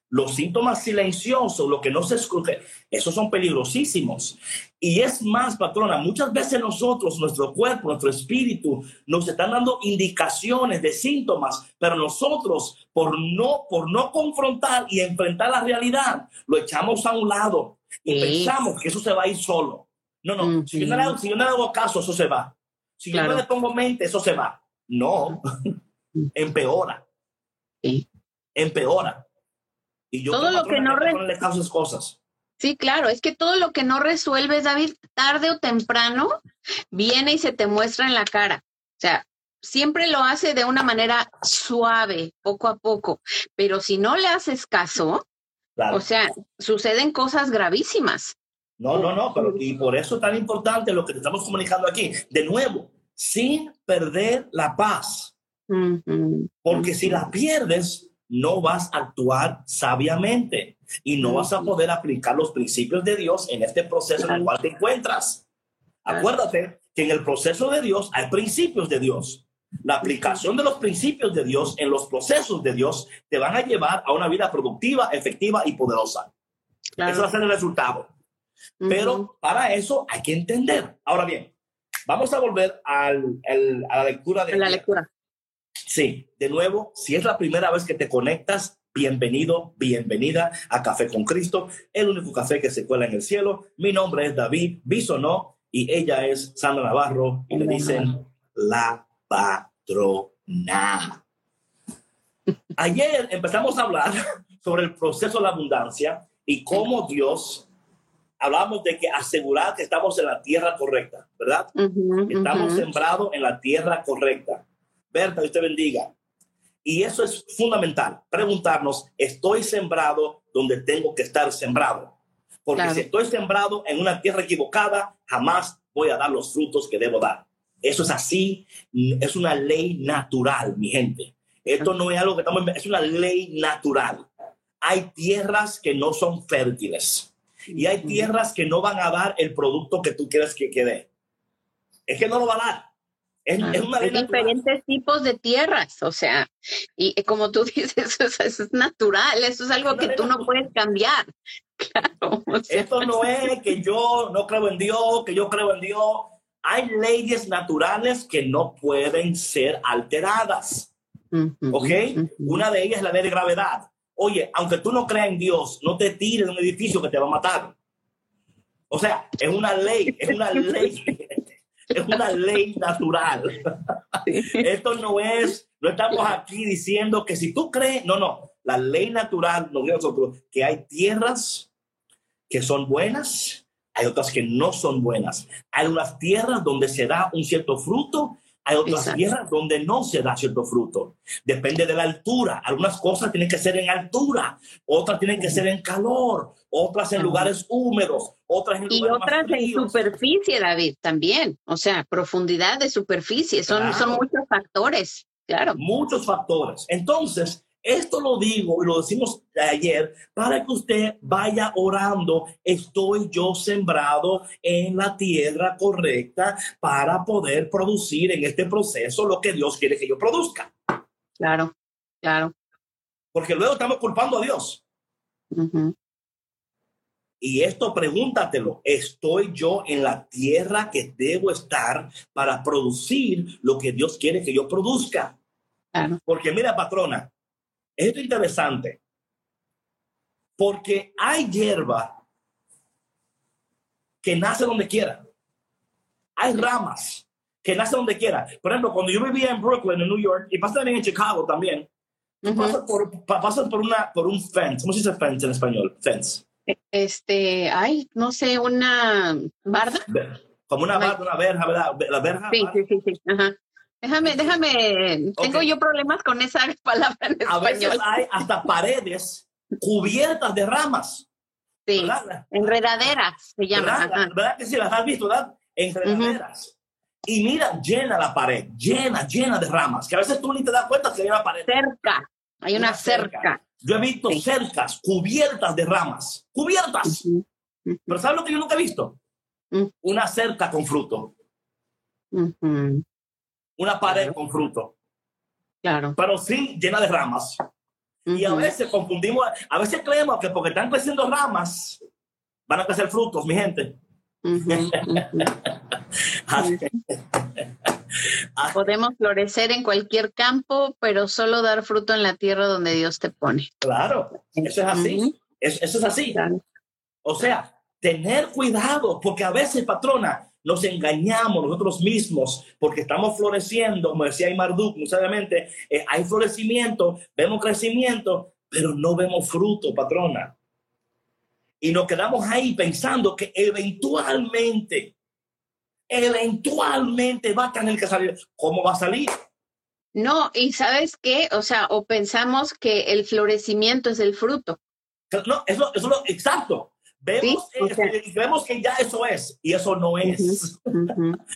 Speaker 2: Los síntomas silenciosos, lo que no se escucha, esos son peligrosísimos. Y es más, patrona, muchas veces nosotros, nuestro cuerpo, nuestro espíritu, nos están dando indicaciones de síntomas, pero nosotros, por no, por no confrontar y enfrentar la realidad, lo echamos a un lado y pensamos que eso se va a ir solo. No, no, si, yo no le hago, si, yo no le hago, caso, eso se va. Si yo no le pongo mente, eso se va. No, *laughs* empeora. Sí. Empeora.
Speaker 3: Y yo todo lo que no
Speaker 2: resuelves cosas.
Speaker 3: Sí, claro, es que todo lo que no resuelves, David, tarde o temprano, viene y se te muestra en la cara. O sea, siempre lo hace de una manera suave, poco a poco, pero si no le haces caso, o sea, suceden cosas gravísimas.
Speaker 2: No, no, no, pero y por eso es tan importante lo que te estamos comunicando aquí. De nuevo, sin perder la paz. Porque si la pierdes, no vas a actuar sabiamente y no vas a poder aplicar los principios de Dios en este proceso en el cual te encuentras. Acuérdate que en el proceso de Dios hay principios de Dios. La aplicación de los principios de Dios en los procesos de Dios te van a llevar a una vida productiva, efectiva y poderosa. Eso va a ser el resultado. Pero para eso hay que entender. Ahora bien, vamos a volver al, a la lectura de...
Speaker 3: La lectura.
Speaker 2: Sí, de nuevo, si es la primera vez que te conectas, bienvenido, bienvenida a Café con Cristo, el único café que se cuela en el cielo. Mi nombre es David Bisonó y ella es Sandra Navarro y le dicen la patrona. Ayer empezamos a hablar *laughs* sobre el proceso de la abundancia y cómo Dios hablamos de que asegurar que estamos en la tierra correcta, ¿verdad? estamos sembrados en la tierra correcta. Berta, Dios te bendiga. Y eso es fundamental, preguntarnos, ¿estoy sembrado donde tengo que estar sembrado? Porque si estoy sembrado en una tierra equivocada, jamás voy a dar los frutos que debo dar. Eso es así, es una ley natural, mi gente. Esto no es algo que estamos, es una ley natural. Hay tierras que no son fértiles y hay tierras que no van a dar el producto que tú quieres que quede. Es que no lo va a dar.
Speaker 3: Es, hay diferentes tipos de tierras, o sea, y como tú *laughs* dices, eso es, natural, eso es algo que tú no puedes cambiar. *laughs* Claro,
Speaker 2: Esto no es que yo no creo en Dios, que yo creo en Dios. Hay leyes naturales que no pueden ser alteradas. ¿Ok? Una de ellas es la ley de gravedad. Oye, aunque tú no creas en Dios, no te tires de un edificio que te va a matar. O sea, es una ley, es una ley *laughs* es una ley natural. Esto no es, no estamos aquí diciendo que si tú crees, no, no, la ley natural nos nosotros que hay tierras que son buenas, hay otras que no son buenas. Hay unas tierras donde se da un cierto fruto hay otras tierras donde no se da cierto fruto. Depende de la altura. Algunas cosas tienen que ser en altura, otras tienen que ser en calor, otras en lugares húmedos, otras en
Speaker 3: y otras en superficie, David, también. O sea, profundidad de superficie. Son, son muchos factores, claro.
Speaker 2: Muchos factores. Entonces, esto lo digo y lo decimos ayer para que usted vaya orando. Estoy yo sembrado en la tierra correcta para poder producir en este proceso lo que Dios quiere que yo produzca.
Speaker 3: Claro, claro.
Speaker 2: Porque luego estamos culpando a Dios. Y esto pregúntatelo, ¿estoy yo en la tierra que debo estar para producir lo que Dios quiere que yo produzca? Porque mira, patrona, esto es interesante porque hay hierba que nace donde quiera. Hay ramas que nacen donde quiera. Por ejemplo, cuando yo vivía en Brooklyn, en New York, y pasa también en Chicago también, pasas, por, pasas por, una, por un fence. ¿Cómo se dice fence en español? Fence.
Speaker 3: Este, ay, no sé, una barda.
Speaker 2: Como una barda, una verja, ¿verdad? La verja.
Speaker 3: Sí, sí, sí, sí. Ajá. Déjame, déjame, tengo yo problemas con esa *laughs* palabra en español. A veces
Speaker 2: hay hasta paredes cubiertas de ramas.
Speaker 3: Sí, enredaderas se llama.
Speaker 2: ¿Verdad? que sí las has visto, verdad? Enredaderas. Y mira, llena la pared, llena, llena de ramas, que a veces tú ni te das cuenta que hay una pared.
Speaker 3: Cerca, hay una, cerca.
Speaker 2: Yo he visto cercas cubiertas de ramas, cubiertas. Pero ¿sabes lo que yo nunca he visto? Una cerca con fruto una pared con fruto.
Speaker 3: Claro.
Speaker 2: Pero sí llena de ramas. Y a veces confundimos, a veces creemos que porque están creciendo ramas, van a crecer frutos, mi gente. *laughs* *laughs*
Speaker 3: Podemos florecer en cualquier campo, pero solo dar fruto en la tierra donde Dios te pone.
Speaker 2: Claro, eso es así. eso, es así. O sea, tener cuidado, porque a veces, patrona, nos engañamos nosotros mismos porque estamos floreciendo, como decía Marduk, necesariamente eh, hay florecimiento, vemos crecimiento, pero no vemos fruto, patrona. Y nos quedamos ahí pensando que eventualmente, eventualmente va a tener que salir. ¿Cómo va a salir?
Speaker 3: No, y sabes qué, o sea, o pensamos que el florecimiento es el fruto.
Speaker 2: No, eso, eso es lo exacto. Vemos, vemos que ya eso es y eso no es.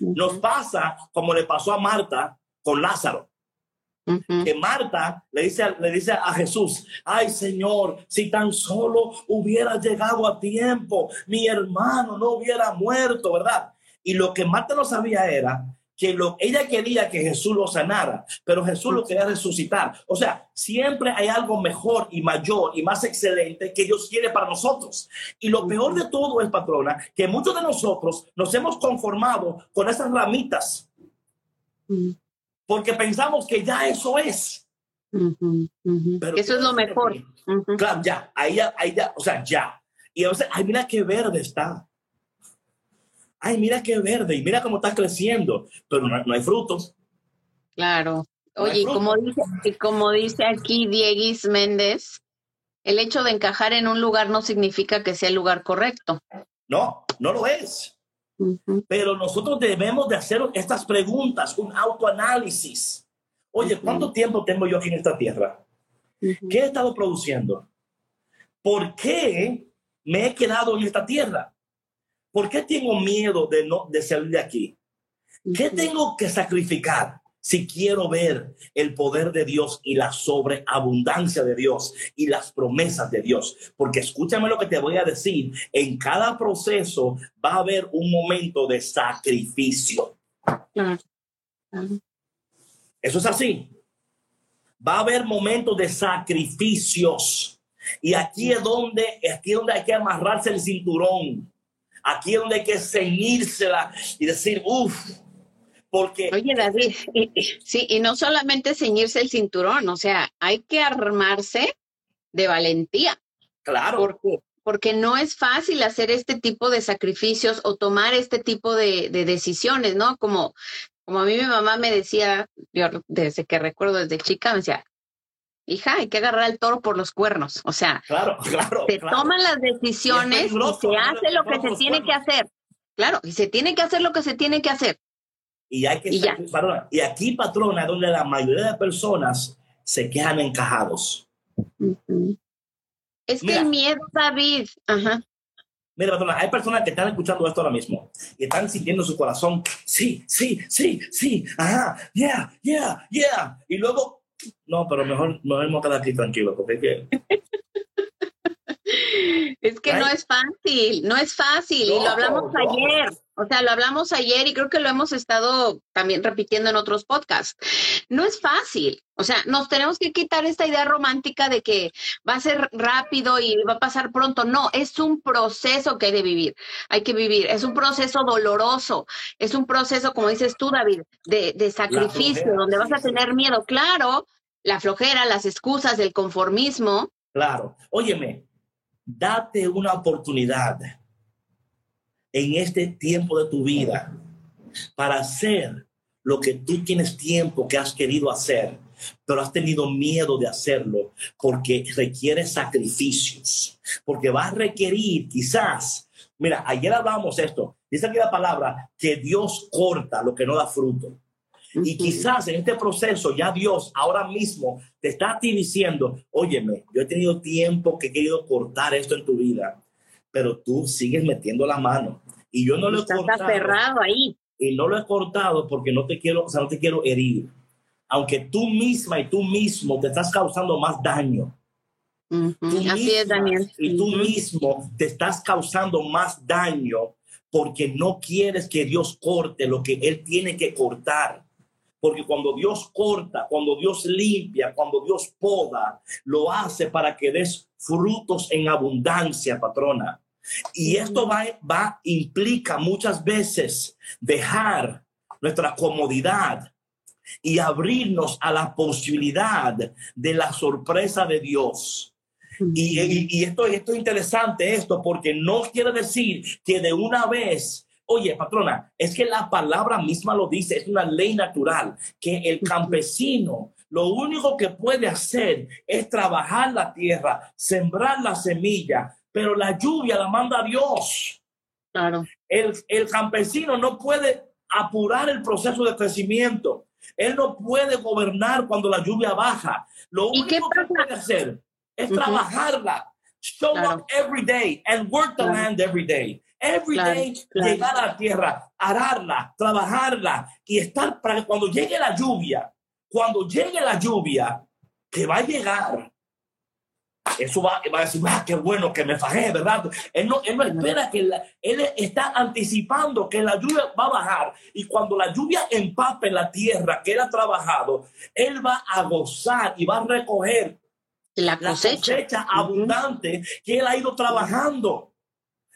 Speaker 2: Nos pasa como le pasó a Marta con Lázaro. Que Marta le dice, le dice a Jesús, ay Señor, si tan solo hubiera llegado a tiempo, mi hermano no hubiera muerto, ¿verdad? Y lo que Marta no sabía era que lo, ella quería que Jesús lo sanara, pero Jesús lo quería resucitar. O sea, siempre hay algo mejor y mayor y más excelente que Dios quiere para nosotros. Y lo peor de todo es, patrona, que muchos de nosotros nos hemos conformado con esas ramitas, porque pensamos que ya eso es.
Speaker 3: eso es lo mejor.
Speaker 2: Claro, ya, ahí ya, ahí ya, o sea, ya. Y a veces, ay, mira qué verde está ay, mira qué verde y mira cómo está creciendo, pero no, hay frutos.
Speaker 3: Claro. Oye, y como dice, como dice aquí Dieguis Méndez, el hecho de encajar en un lugar no significa que sea el lugar correcto.
Speaker 2: No, no lo es. Pero nosotros debemos de hacer estas preguntas, un autoanálisis. Oye, ¿cuánto tiempo tengo yo aquí en esta tierra? ¿Qué he estado produciendo? ¿Por qué me he quedado en esta tierra? ¿Por qué tengo miedo de, no, de salir de aquí? ¿Qué tengo que sacrificar si quiero ver el poder de Dios y la sobreabundancia de Dios y las promesas de Dios? Porque escúchame lo que te voy a decir, en cada proceso va a haber un momento de sacrificio. Eso es así. Va a haber momentos de sacrificios. Y aquí es donde, aquí es donde hay que amarrarse el cinturón. Aquí es donde hay que ceñírsela y decir, uff, porque...
Speaker 3: Oye, David, sí, y no solamente ceñirse el cinturón, o sea, hay que armarse de valentía.
Speaker 2: Claro.
Speaker 3: Porque, porque no es fácil hacer este tipo de sacrificios o tomar este tipo de, de decisiones, ¿no? Como, como a mí mi mamá me decía, yo desde que recuerdo desde chica, me decía, hija, hay que agarrar al toro por los cuernos. O sea,
Speaker 2: claro, *laughs* claro,
Speaker 3: se toman las decisiones y, se hace lo que se tiene que hacer. Claro, y se tiene que hacer lo que se tiene que hacer.
Speaker 2: Y hay que y, y aquí, patrona, donde la mayoría de personas se quedan encajados.
Speaker 3: Es que el miedo, David. Ajá.
Speaker 2: Mira, patrona, hay personas que están escuchando esto ahora mismo y están sintiendo su corazón, sí, sí, sí, sí, ajá, yeah, yeah, yeah. Y luego no, pero mejor, mejor me quedar aquí tranquilo, porque es que... *laughs*
Speaker 3: Es que no es fácil, no es fácil, y lo hablamos ayer, o sea, lo hablamos ayer y creo que lo hemos estado también repitiendo en otros podcasts. No es fácil, o sea, nos tenemos que quitar esta idea romántica de que va a ser rápido y va a pasar pronto. No, es un proceso que hay de vivir, hay que vivir, es un proceso doloroso, es un proceso, como dices tú, David, de, de sacrificio, donde vas a tener miedo, claro, la flojera, las excusas, el conformismo.
Speaker 2: Claro, óyeme, date una oportunidad en este tiempo de tu vida para hacer lo que tú tienes tiempo que has querido hacer, pero has tenido miedo de hacerlo porque requiere sacrificios, porque va a requerir quizás, mira, ayer hablábamos esto, dice aquí la palabra que Dios corta lo que no da fruto. Y quizás en este proceso ya Dios ahora mismo te está a ti diciendo, óyeme, yo he tenido tiempo que he querido cortar esto en tu vida, pero tú sigues metiendo la mano. Y yo no lo he cortado.
Speaker 3: aferrado ahí.
Speaker 2: Y no lo he cortado porque no te quiero, o sea, no te quiero herir. Aunque tú misma y tú mismo te estás causando más daño.
Speaker 3: Así es, Daniel.
Speaker 2: Y tú mismo te estás causando más daño porque no quieres que Dios corte lo que Él tiene que cortar Porque cuando Dios corta, cuando Dios limpia, cuando Dios poda, lo hace para que des frutos en abundancia, patrona. Y esto va, va, implica muchas veces dejar nuestra comodidad y abrirnos a la posibilidad de la sorpresa de Dios. Y, y, esto, esto es interesante, esto, porque no quiere decir que de una vez Oye, patrona, es que la palabra misma lo dice, es una ley natural, que el campesino lo único que puede hacer es trabajar la tierra, sembrar la semilla, pero la lluvia la manda Dios.
Speaker 3: Claro.
Speaker 2: El, el campesino no puede apurar el proceso de crecimiento. Él no puede gobernar cuando la lluvia baja. Lo único que puede hacer es trabajarla. Show up every day and work the land every day. Every day llegar a la tierra, ararla, trabajarla y estar para que cuando llegue la lluvia, cuando llegue la lluvia, que va a llegar, eso va, va, a decir, ah, qué bueno que me fajé, ¿verdad? Él no, él no espera que él está anticipando que la lluvia va a bajar y cuando la lluvia empape la tierra que él ha trabajado, él va a gozar y va a recoger
Speaker 3: la cosecha,
Speaker 2: abundante que él ha ido trabajando.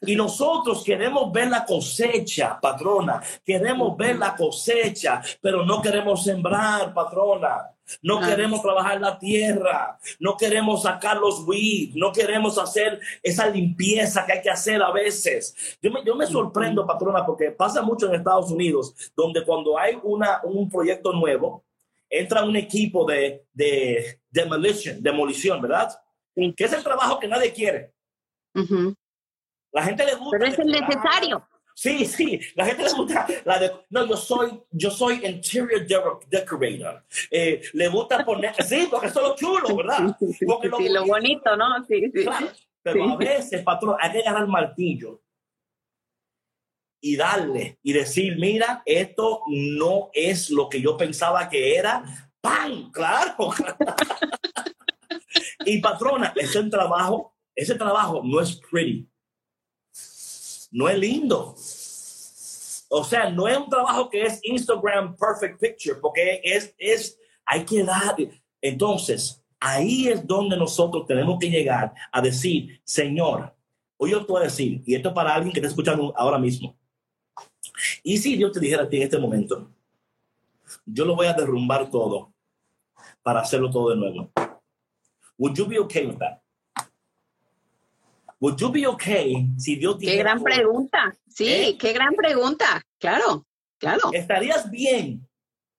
Speaker 2: Y nosotros queremos ver la cosecha, patrona. Queremos ver la cosecha, pero no queremos sembrar, patrona. No queremos trabajar la tierra, no queremos sacar los weeds, no queremos hacer esa limpieza que hay que hacer a veces. Yo me, yo me sorprendo, patrona, porque pasa mucho en Estados Unidos, donde cuando hay una, un proyecto nuevo, entra un equipo de, de demolition, demolición, ¿verdad? Que es el trabajo que nadie quiere. La gente le gusta.
Speaker 3: Pero es el necesario.
Speaker 2: Sí, sí, la gente le gusta la de, no, yo soy, yo soy interior decorator. Eh, le gusta poner, sí, porque eso es lo chulo, ¿verdad? *laughs*
Speaker 3: Porque
Speaker 2: lo,
Speaker 3: sí, lo bonito, ¿no? Sí, sí.
Speaker 2: Claro, pero a veces, patrón, hay que agarrar el martillo y darle y decir, mira, esto no es lo que yo pensaba que era. ¡Pam! Claro. *laughs* y patrona, ese trabajo, ese trabajo no es pretty no es lindo. O sea, no es un trabajo que es Instagram Perfect Picture, porque es, es, hay que dar. Entonces, ahí es donde nosotros tenemos que llegar a decir, Señor, hoy yo te voy a decir, y esto para alguien que está escuchando ahora mismo, y si Dios te dijera a ti en este momento, yo lo voy a derrumbar todo para hacerlo todo de nuevo. Would you be okay with that? Would you be okay si Dios
Speaker 3: Qué gran pregunta. Sí, ¿Eh? qué gran pregunta. Claro, claro.
Speaker 2: ¿Estarías bien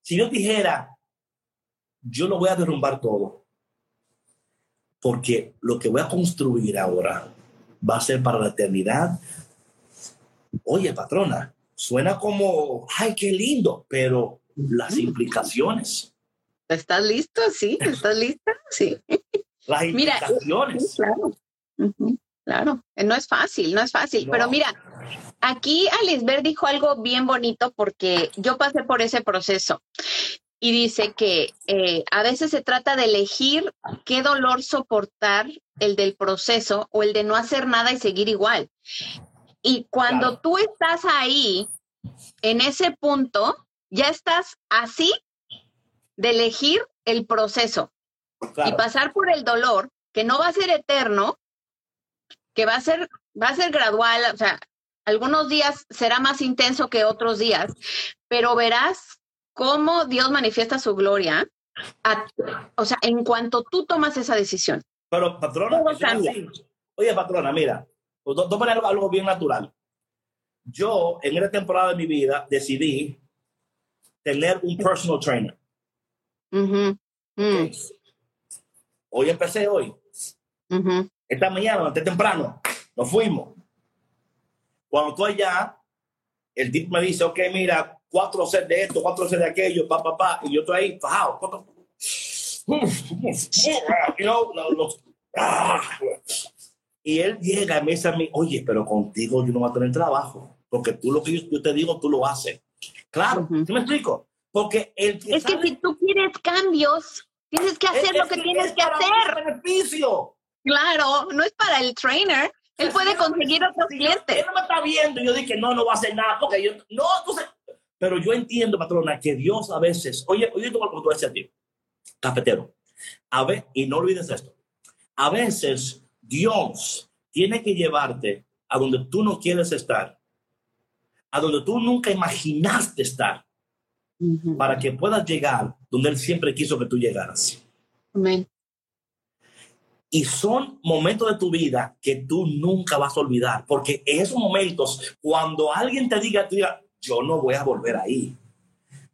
Speaker 2: si Dios dijera, yo lo voy a derrumbar todo? Porque lo que voy a construir ahora va a ser para la eternidad. Oye, patrona, suena como, ay, qué lindo, pero las implicaciones.
Speaker 3: ¿Estás listo? Sí, ¿estás lista? Sí.
Speaker 2: Las implicaciones.
Speaker 3: Mira, claro. Claro, no es fácil, no es fácil. Pero mira, aquí Alisbert dijo algo bien bonito porque yo pasé por ese proceso y dice que eh, a veces se trata de elegir qué dolor soportar, el del proceso o el de no hacer nada y seguir igual. Y cuando tú estás ahí, en ese punto, ya estás así de elegir el proceso y pasar por el dolor, que no va a ser eterno, que va a ser, va a ser gradual, o sea, algunos días será más intenso que otros días, pero verás cómo Dios manifiesta su gloria, o sea, en cuanto tú tomas esa decisión.
Speaker 2: Pero, patrona, oye, patrona, mira, dos algo, algo bien natural. Yo, en esta temporada de mi vida, decidí tener un personal trainer.
Speaker 3: Mm.
Speaker 2: Hoy empecé hoy. Esta mañana, antes temprano, nos fuimos. Cuando estoy allá, el tipo me dice, ok, mira, cuatro sets de esto, cuatro sets de aquello, pa, pa, pa, y yo estoy ahí, fajado. y él llega y me dice a mí, oye, pero contigo yo no voy a tener trabajo, porque tú lo que yo te digo, tú lo haces. Claro, ¿sí me explico? Porque el
Speaker 3: es que si tú quieres cambios, tienes que hacer lo que tienes que hacer.
Speaker 2: beneficio.
Speaker 3: Claro, no es para el trainer. Él puede conseguir otros clientes.
Speaker 2: Él no me está viendo y yo dije, no, no va a hacer nada porque yo, no, entonces, Pero yo entiendo, patrona, que Dios a veces, oye, oye, tú que tú a ti, cafetero, a ver, y no olvides esto, a veces Dios tiene que llevarte a donde tú no quieres estar, a donde tú nunca imaginaste estar, para que puedas llegar donde Él siempre quiso que tú llegaras.
Speaker 3: Amén.
Speaker 2: Y son momentos de tu vida que tú nunca vas a olvidar, porque en esos momentos, cuando alguien te diga, diga yo no voy a volver ahí.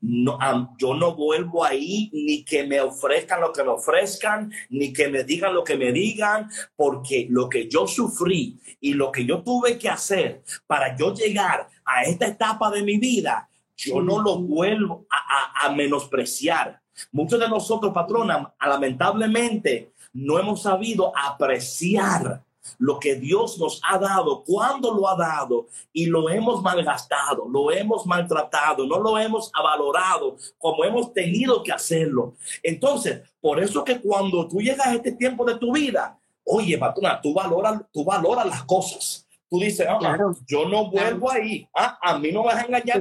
Speaker 2: No, yo no vuelvo ahí ni que me ofrezcan lo que me ofrezcan, ni que me digan lo que me digan, porque lo que yo sufrí y lo que yo tuve que hacer para yo llegar a esta etapa de mi vida, yo no lo vuelvo a, a menospreciar. Muchos de nosotros, patrona, lamentablemente, no hemos sabido apreciar lo que Dios nos ha dado, cuando lo ha dado y lo hemos malgastado, lo hemos maltratado, no lo hemos valorado como hemos tenido que hacerlo. Entonces, por eso que cuando tú llegas a este tiempo de tu vida, oye, patrona, tú valoras, tú valoras las cosas. Tú dices, ah, yo no vuelvo ahí. Ah, a mí no me vas a engañar.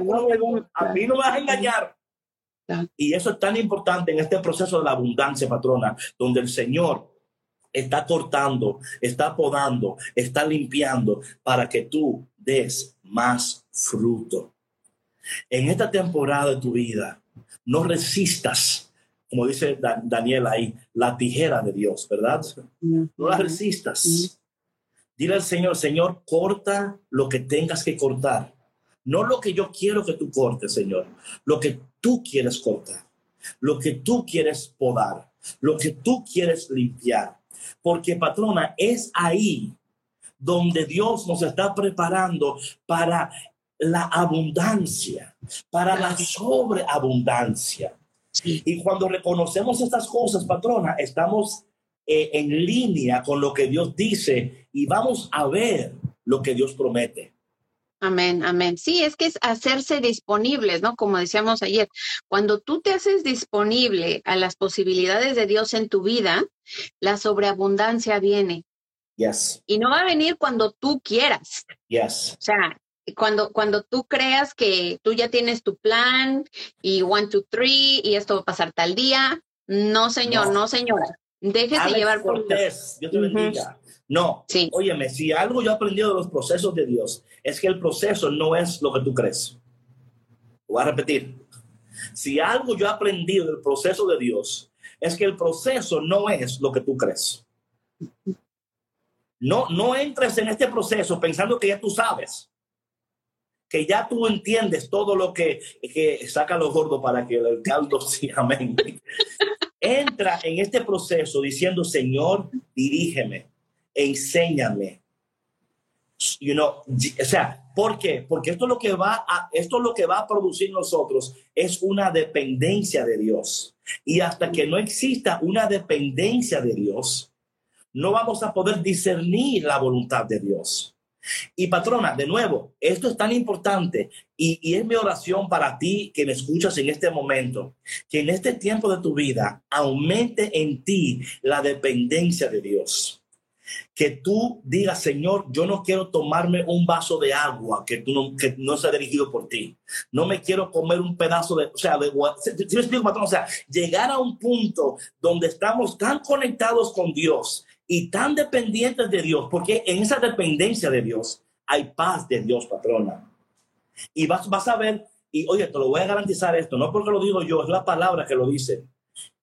Speaker 2: a mí no me vas a engañar. Y eso es tan importante en este proceso de la abundancia, patrona, donde el Señor está cortando, está podando, está limpiando para que tú des más fruto. En esta temporada de tu vida, no resistas, como dice Daniel ahí, la tijera de Dios, ¿verdad? No la resistas. Dile al Señor, Señor, corta lo que tengas que cortar. No lo que yo quiero que tú cortes, Señor. Lo que tú quieres cortar. Lo que tú quieres podar. Lo que tú quieres limpiar. Porque, patrona, es ahí donde Dios nos está preparando para la abundancia, para la sobreabundancia. Y cuando reconocemos estas cosas, patrona, estamos eh, en línea con lo que Dios dice y vamos a ver lo que Dios promete.
Speaker 3: Amén, amén. Sí, es que es hacerse disponibles, ¿no? Como decíamos ayer, cuando tú te haces disponible a las posibilidades de Dios en tu vida, la sobreabundancia viene.
Speaker 2: Yes.
Speaker 3: Y no va a venir cuando tú quieras.
Speaker 2: Yes.
Speaker 3: O sea, cuando, cuando tú creas que tú ya tienes tu plan y one, two, three y esto va a pasar tal día. No, señor, no, señora. Déjese llevar
Speaker 2: por Dios. Dios te bendiga. No, sí. óyeme, si algo yo he aprendido de los procesos de Dios es que el proceso no es lo que tú crees. Voy a repetir. Si algo yo he aprendido del proceso de Dios es que el proceso no es lo que tú crees. No, no entres en este proceso pensando que ya tú sabes, que ya tú entiendes todo lo que, que saca los gordos para que el caldo siga. *laughs* Amén. Entra en este proceso diciendo, Señor, dirígeme enséñame. You know, o sea, ¿por qué? Porque esto es lo que va a, esto es lo que va a producir nosotros es una dependencia de Dios. Y hasta que no exista una dependencia de Dios, no vamos a poder discernir la voluntad de Dios. Y patrona, de nuevo, esto es tan importante y, y, es mi oración para ti que me escuchas en este momento, que en este tiempo de tu vida aumente en ti la dependencia de Dios que tú digas, Señor, yo no quiero tomarme un vaso de agua que, tú no, que no sea dirigido por ti. No me quiero comer un pedazo de, o sea, de, me explico, patrón, o sea, llegar a un punto donde estamos tan conectados con Dios y tan dependientes de Dios, porque en esa dependencia de Dios hay paz de Dios, patrona. Y vas, vas a ver, y oye, te lo voy a garantizar esto, no porque lo digo yo, es la palabra que lo dice,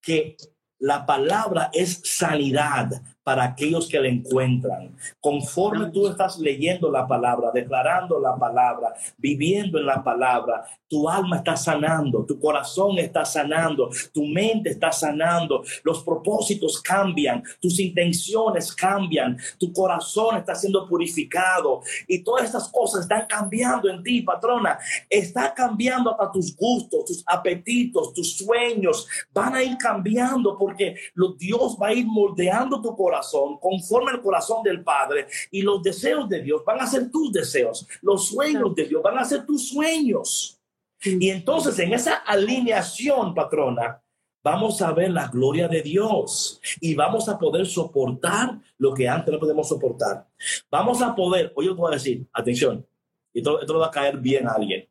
Speaker 2: que la palabra es sanidad para aquellos que le encuentran. Conforme tú estás leyendo la palabra, declarando la palabra, viviendo en la palabra, tu alma está sanando, tu corazón está sanando, tu mente está sanando, los propósitos cambian, tus intenciones cambian, tu corazón está siendo purificado y todas estas cosas están cambiando en ti, patrona. Está cambiando hasta tus gustos, tus apetitos, tus sueños van a ir cambiando porque Dios va a ir moldeando tu corazón conforme al corazón del Padre y los deseos de Dios van a ser tus deseos, los sueños de Dios van a ser tus sueños. Y entonces en esa alineación, patrona, vamos a ver la gloria de Dios y vamos a poder soportar lo que antes no podemos soportar. Vamos a poder, oye, te voy a decir, atención, y esto, esto va a caer bien a alguien.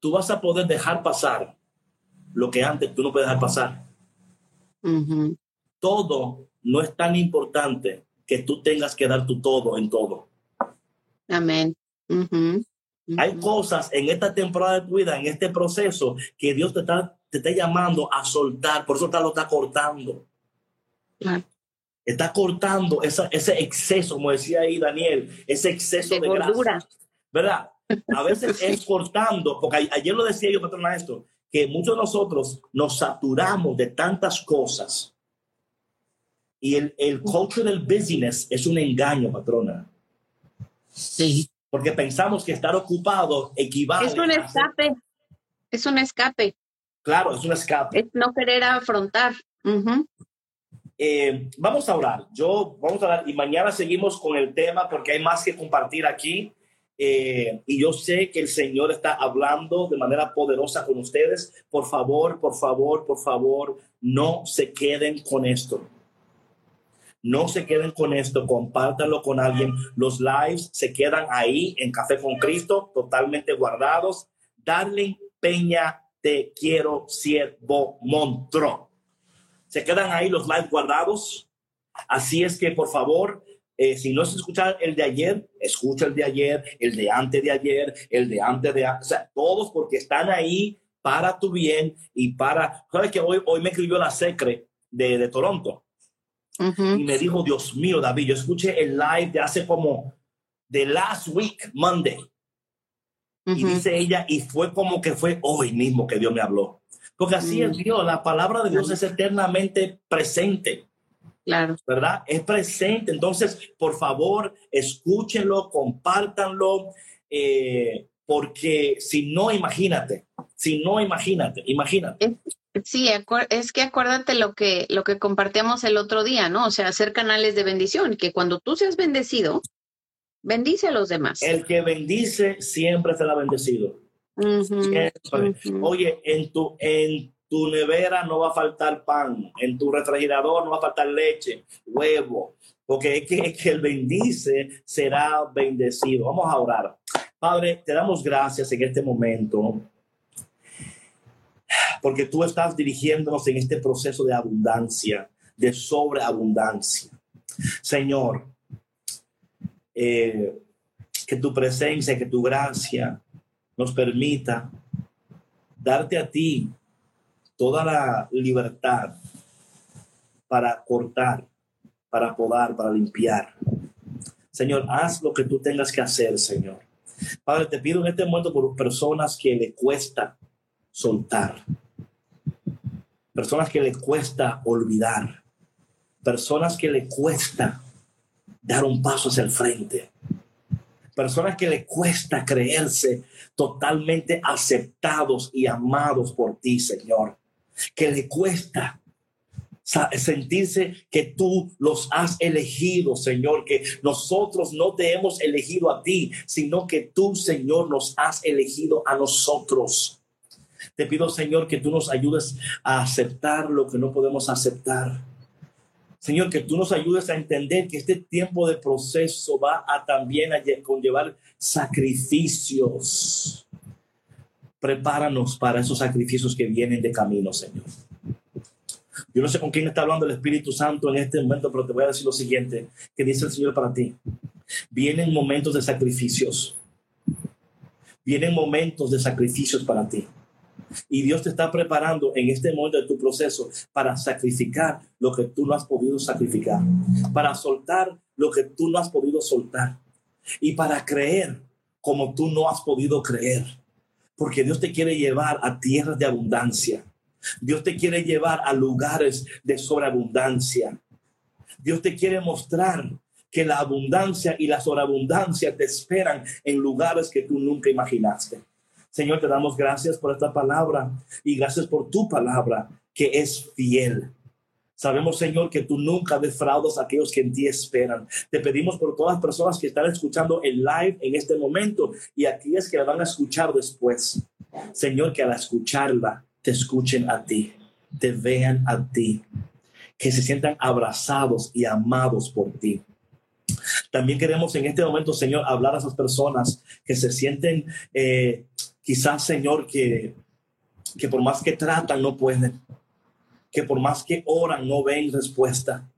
Speaker 2: tú vas a poder dejar pasar lo que antes tú no puedes dejar pasar. Todo no es tan importante que tú tengas que dar tu todo en todo.
Speaker 3: Amén.
Speaker 2: Hay cosas en esta temporada de tu vida, en este proceso, que Dios te está, te está llamando a soltar, por eso te lo está cortando. Está cortando ese exceso, como decía ahí Daniel, ese exceso de, de grasa. ¿Verdad? A *laughs* veces es cortando, porque ayer lo decía yo, patrón esto, que muchos de nosotros nos saturamos de tantas cosas. Y el, el culture del business es un engaño, patrona.
Speaker 3: Sí.
Speaker 2: Porque pensamos que estar ocupado equivale.
Speaker 3: Es un escape. Es un escape.
Speaker 2: Claro, es un escape.
Speaker 3: Es no querer afrontar.
Speaker 2: Eh, vamos a orar. Yo, vamos a orar y mañana seguimos con el tema porque hay más que compartir aquí. Eh, y yo sé que el Señor está hablando de manera poderosa con ustedes. Por favor, por favor, por favor, no se queden con esto. No se queden con esto, compártanlo con alguien. Los lives se quedan ahí en Café con Cristo, totalmente guardados. Darling Peña, te quiero, siervo Montro. Se quedan ahí los lives guardados. Así es que, por favor, eh, si no es escuchar el de ayer, escucha el de ayer, el de antes de ayer, el de antes de, o sea, todos porque están ahí para tu bien y para, sabes que hoy, hoy me escribió la secre de, de Toronto y me dijo, Dios mío, David, yo escuché el live de hace como, de last week, Monday. Y dice ella, y fue como que fue hoy mismo que Dios me habló. Porque así es mm. Dios, la palabra de Dios es eternamente presente.
Speaker 3: Claro.
Speaker 2: ¿Verdad? Es presente. Entonces, por favor, escúchenlo, compártanlo, eh, porque si no, imagínate, si no, imagínate, imagínate.
Speaker 3: Sí, es que acuérdate lo que, lo que compartíamos el otro día, ¿no? O sea, hacer canales de bendición, que cuando tú seas bendecido, bendice a los demás.
Speaker 2: El que bendice siempre será bendecido. Oye, en tu, en tu nevera no va a faltar pan, en tu refrigerador no va a faltar leche, huevo, porque es que, es que el bendice será bendecido. Vamos a orar. Padre, te damos gracias en este momento porque tú estás dirigiéndonos en este proceso de abundancia, de sobreabundancia. Señor, eh, que tu presencia, que tu gracia nos permita darte a ti toda la libertad para cortar, para podar, para limpiar. Señor, haz lo que tú tengas que hacer, Señor. Padre, te pido en este momento por personas que le cuesta soltar, personas que le cuesta olvidar, personas que le cuesta dar un paso hacia el frente, personas que le cuesta creerse totalmente aceptados y amados por ti, Señor, que le cuesta sentirse que tú los has elegido, Señor, que nosotros no te hemos elegido a ti, sino que tú, Señor, nos has elegido a nosotros. Te pido, Señor, que tú nos ayudes a aceptar lo que no podemos aceptar. Señor, que tú nos ayudes a entender que este tiempo de proceso va a también conllevar sacrificios. Prepáranos para esos sacrificios que vienen de camino, Señor. Yo no sé con quién está hablando el Espíritu Santo en este momento, pero te voy a decir lo siguiente, que dice el Señor para ti. Vienen momentos de sacrificios. Vienen momentos de sacrificios para ti. Y Dios te está preparando en este momento de tu proceso para sacrificar lo que tú no has podido sacrificar, para soltar lo que tú no has podido soltar y para creer como tú no has podido creer. Porque Dios te quiere llevar a tierras de abundancia. Dios te quiere llevar a lugares de sobreabundancia. Dios te quiere mostrar que la abundancia y la sobreabundancia te esperan en lugares que tú nunca imaginaste. Señor, te damos gracias por esta palabra y gracias por tu palabra que es fiel. Sabemos, Señor, que tú nunca defraudas a aquellos que en ti esperan. Te pedimos por todas las personas que están escuchando el live en este momento y aquellas que la van a escuchar después. Señor, que al escucharla te escuchen a ti, te vean a ti, que se sientan abrazados y amados por ti. También queremos en este momento, Señor, hablar a esas personas que se sienten eh, Quizás, Señor, que, que por más que tratan, no pueden. Que por más que oran, no ven respuesta.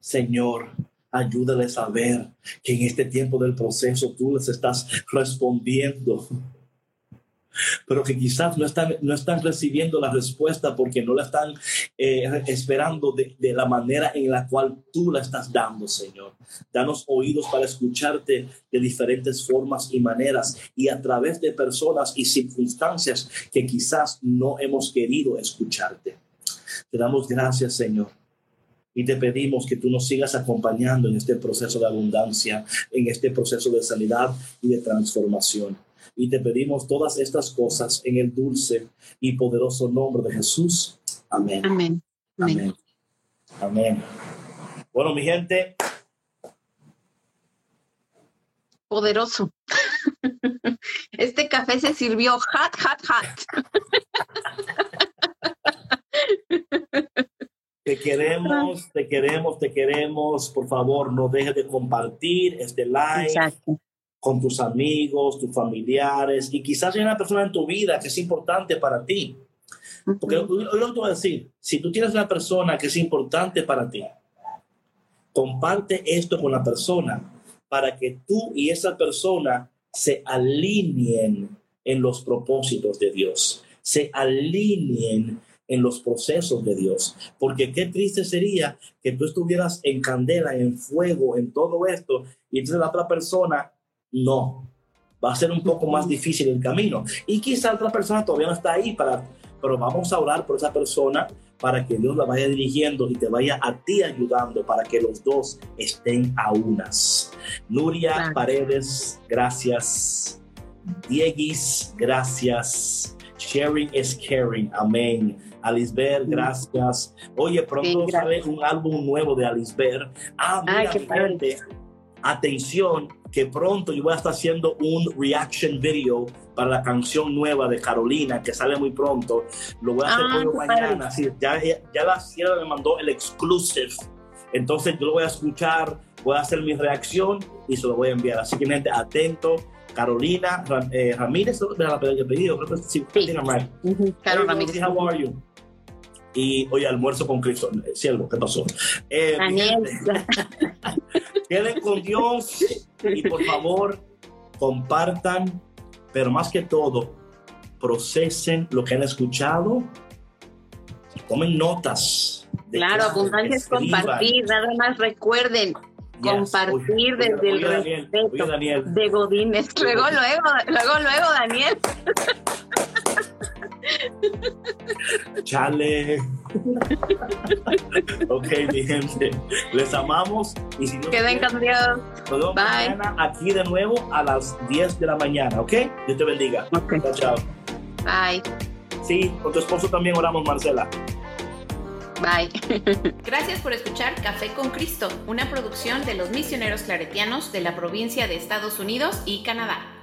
Speaker 2: Señor, ayúdales a ver que en este tiempo del proceso tú les estás respondiendo pero que quizás no están, no están recibiendo la respuesta porque no la están eh, esperando de, de, la manera en la cual tú la estás dando, Señor. Danos oídos para escucharte de diferentes formas y maneras y a través de personas y circunstancias que quizás no hemos querido escucharte. Te damos gracias, Señor. Y te pedimos que tú nos sigas acompañando en este proceso de abundancia, en este proceso de sanidad y de transformación. Y te pedimos todas estas cosas en el dulce y poderoso nombre de Jesús. Amén.
Speaker 3: Amén.
Speaker 2: Amén. Amén. Bueno, mi gente.
Speaker 3: Poderoso. *laughs* Este café se sirvió hot, hot, hot. *laughs*
Speaker 2: Te queremos, te queremos, te queremos. Por favor, no dejes de compartir este live. Exacto con tus amigos, tus familiares y quizás hay una persona en tu vida que es importante para ti. Porque hoy lo te voy a decir, si tú tienes una persona que es importante para ti, comparte esto con la persona para que tú y esa persona se alineen en los propósitos de Dios, se alineen en los procesos de Dios. Porque qué triste sería que tú estuvieras en candela, en fuego, en todo esto, y entonces la otra persona no. Va a ser un poco más difícil el camino. Y quizá otra persona todavía no está ahí, para, pero vamos a orar por esa persona para que Dios la vaya dirigiendo y te vaya a ti ayudando para que los dos estén a unas. Nuria Paredes, gracias. Dieguis, gracias. Sharing is caring. Amén. Alisber, gracias. Oye, pronto sale un álbum nuevo de Alisber. Ah, mira, Ay, atención, que pronto yo voy a estar haciendo un reaction video para la canción nueva de Carolina, que sale muy pronto. Lo voy a hacer ah, mañana. Sí, ya, ya la sierra me mandó el exclusive. Entonces yo lo voy a escuchar, voy a hacer mi reacción y se lo voy a enviar. Así que, gente, atento. Carolina eh, Ramírez, de la apellido, creo que sí, sí. Carol Ramírez. How are you? Y hoy almuerzo con Cristo. Cielo, ¿qué pasó? Eh, *laughs* queden con Dios y por favor compartan, pero más que todo, procesen lo que han escuchado tomen notas.
Speaker 3: Claro, abundancia es compartir, nada más recuerden. Compartir desde el respeto de Godínez. Luego, luego, luego, luego, Daniel. *laughs*
Speaker 2: Chale. ok, mi gente. Les amamos. Y si no
Speaker 3: Queden cambiados.
Speaker 2: Nos Bye. aquí de nuevo a las 10 de la mañana, ¿ok? Dios te bendiga.
Speaker 3: Okay.
Speaker 2: Chao, chao.
Speaker 3: Bye.
Speaker 2: Sí, con tu esposo también oramos, Marcela.
Speaker 3: Bye. *laughs*
Speaker 4: Gracias por escuchar Café con Cristo, una producción de los misioneros claretianos de la provincia de Estados Unidos y Canadá.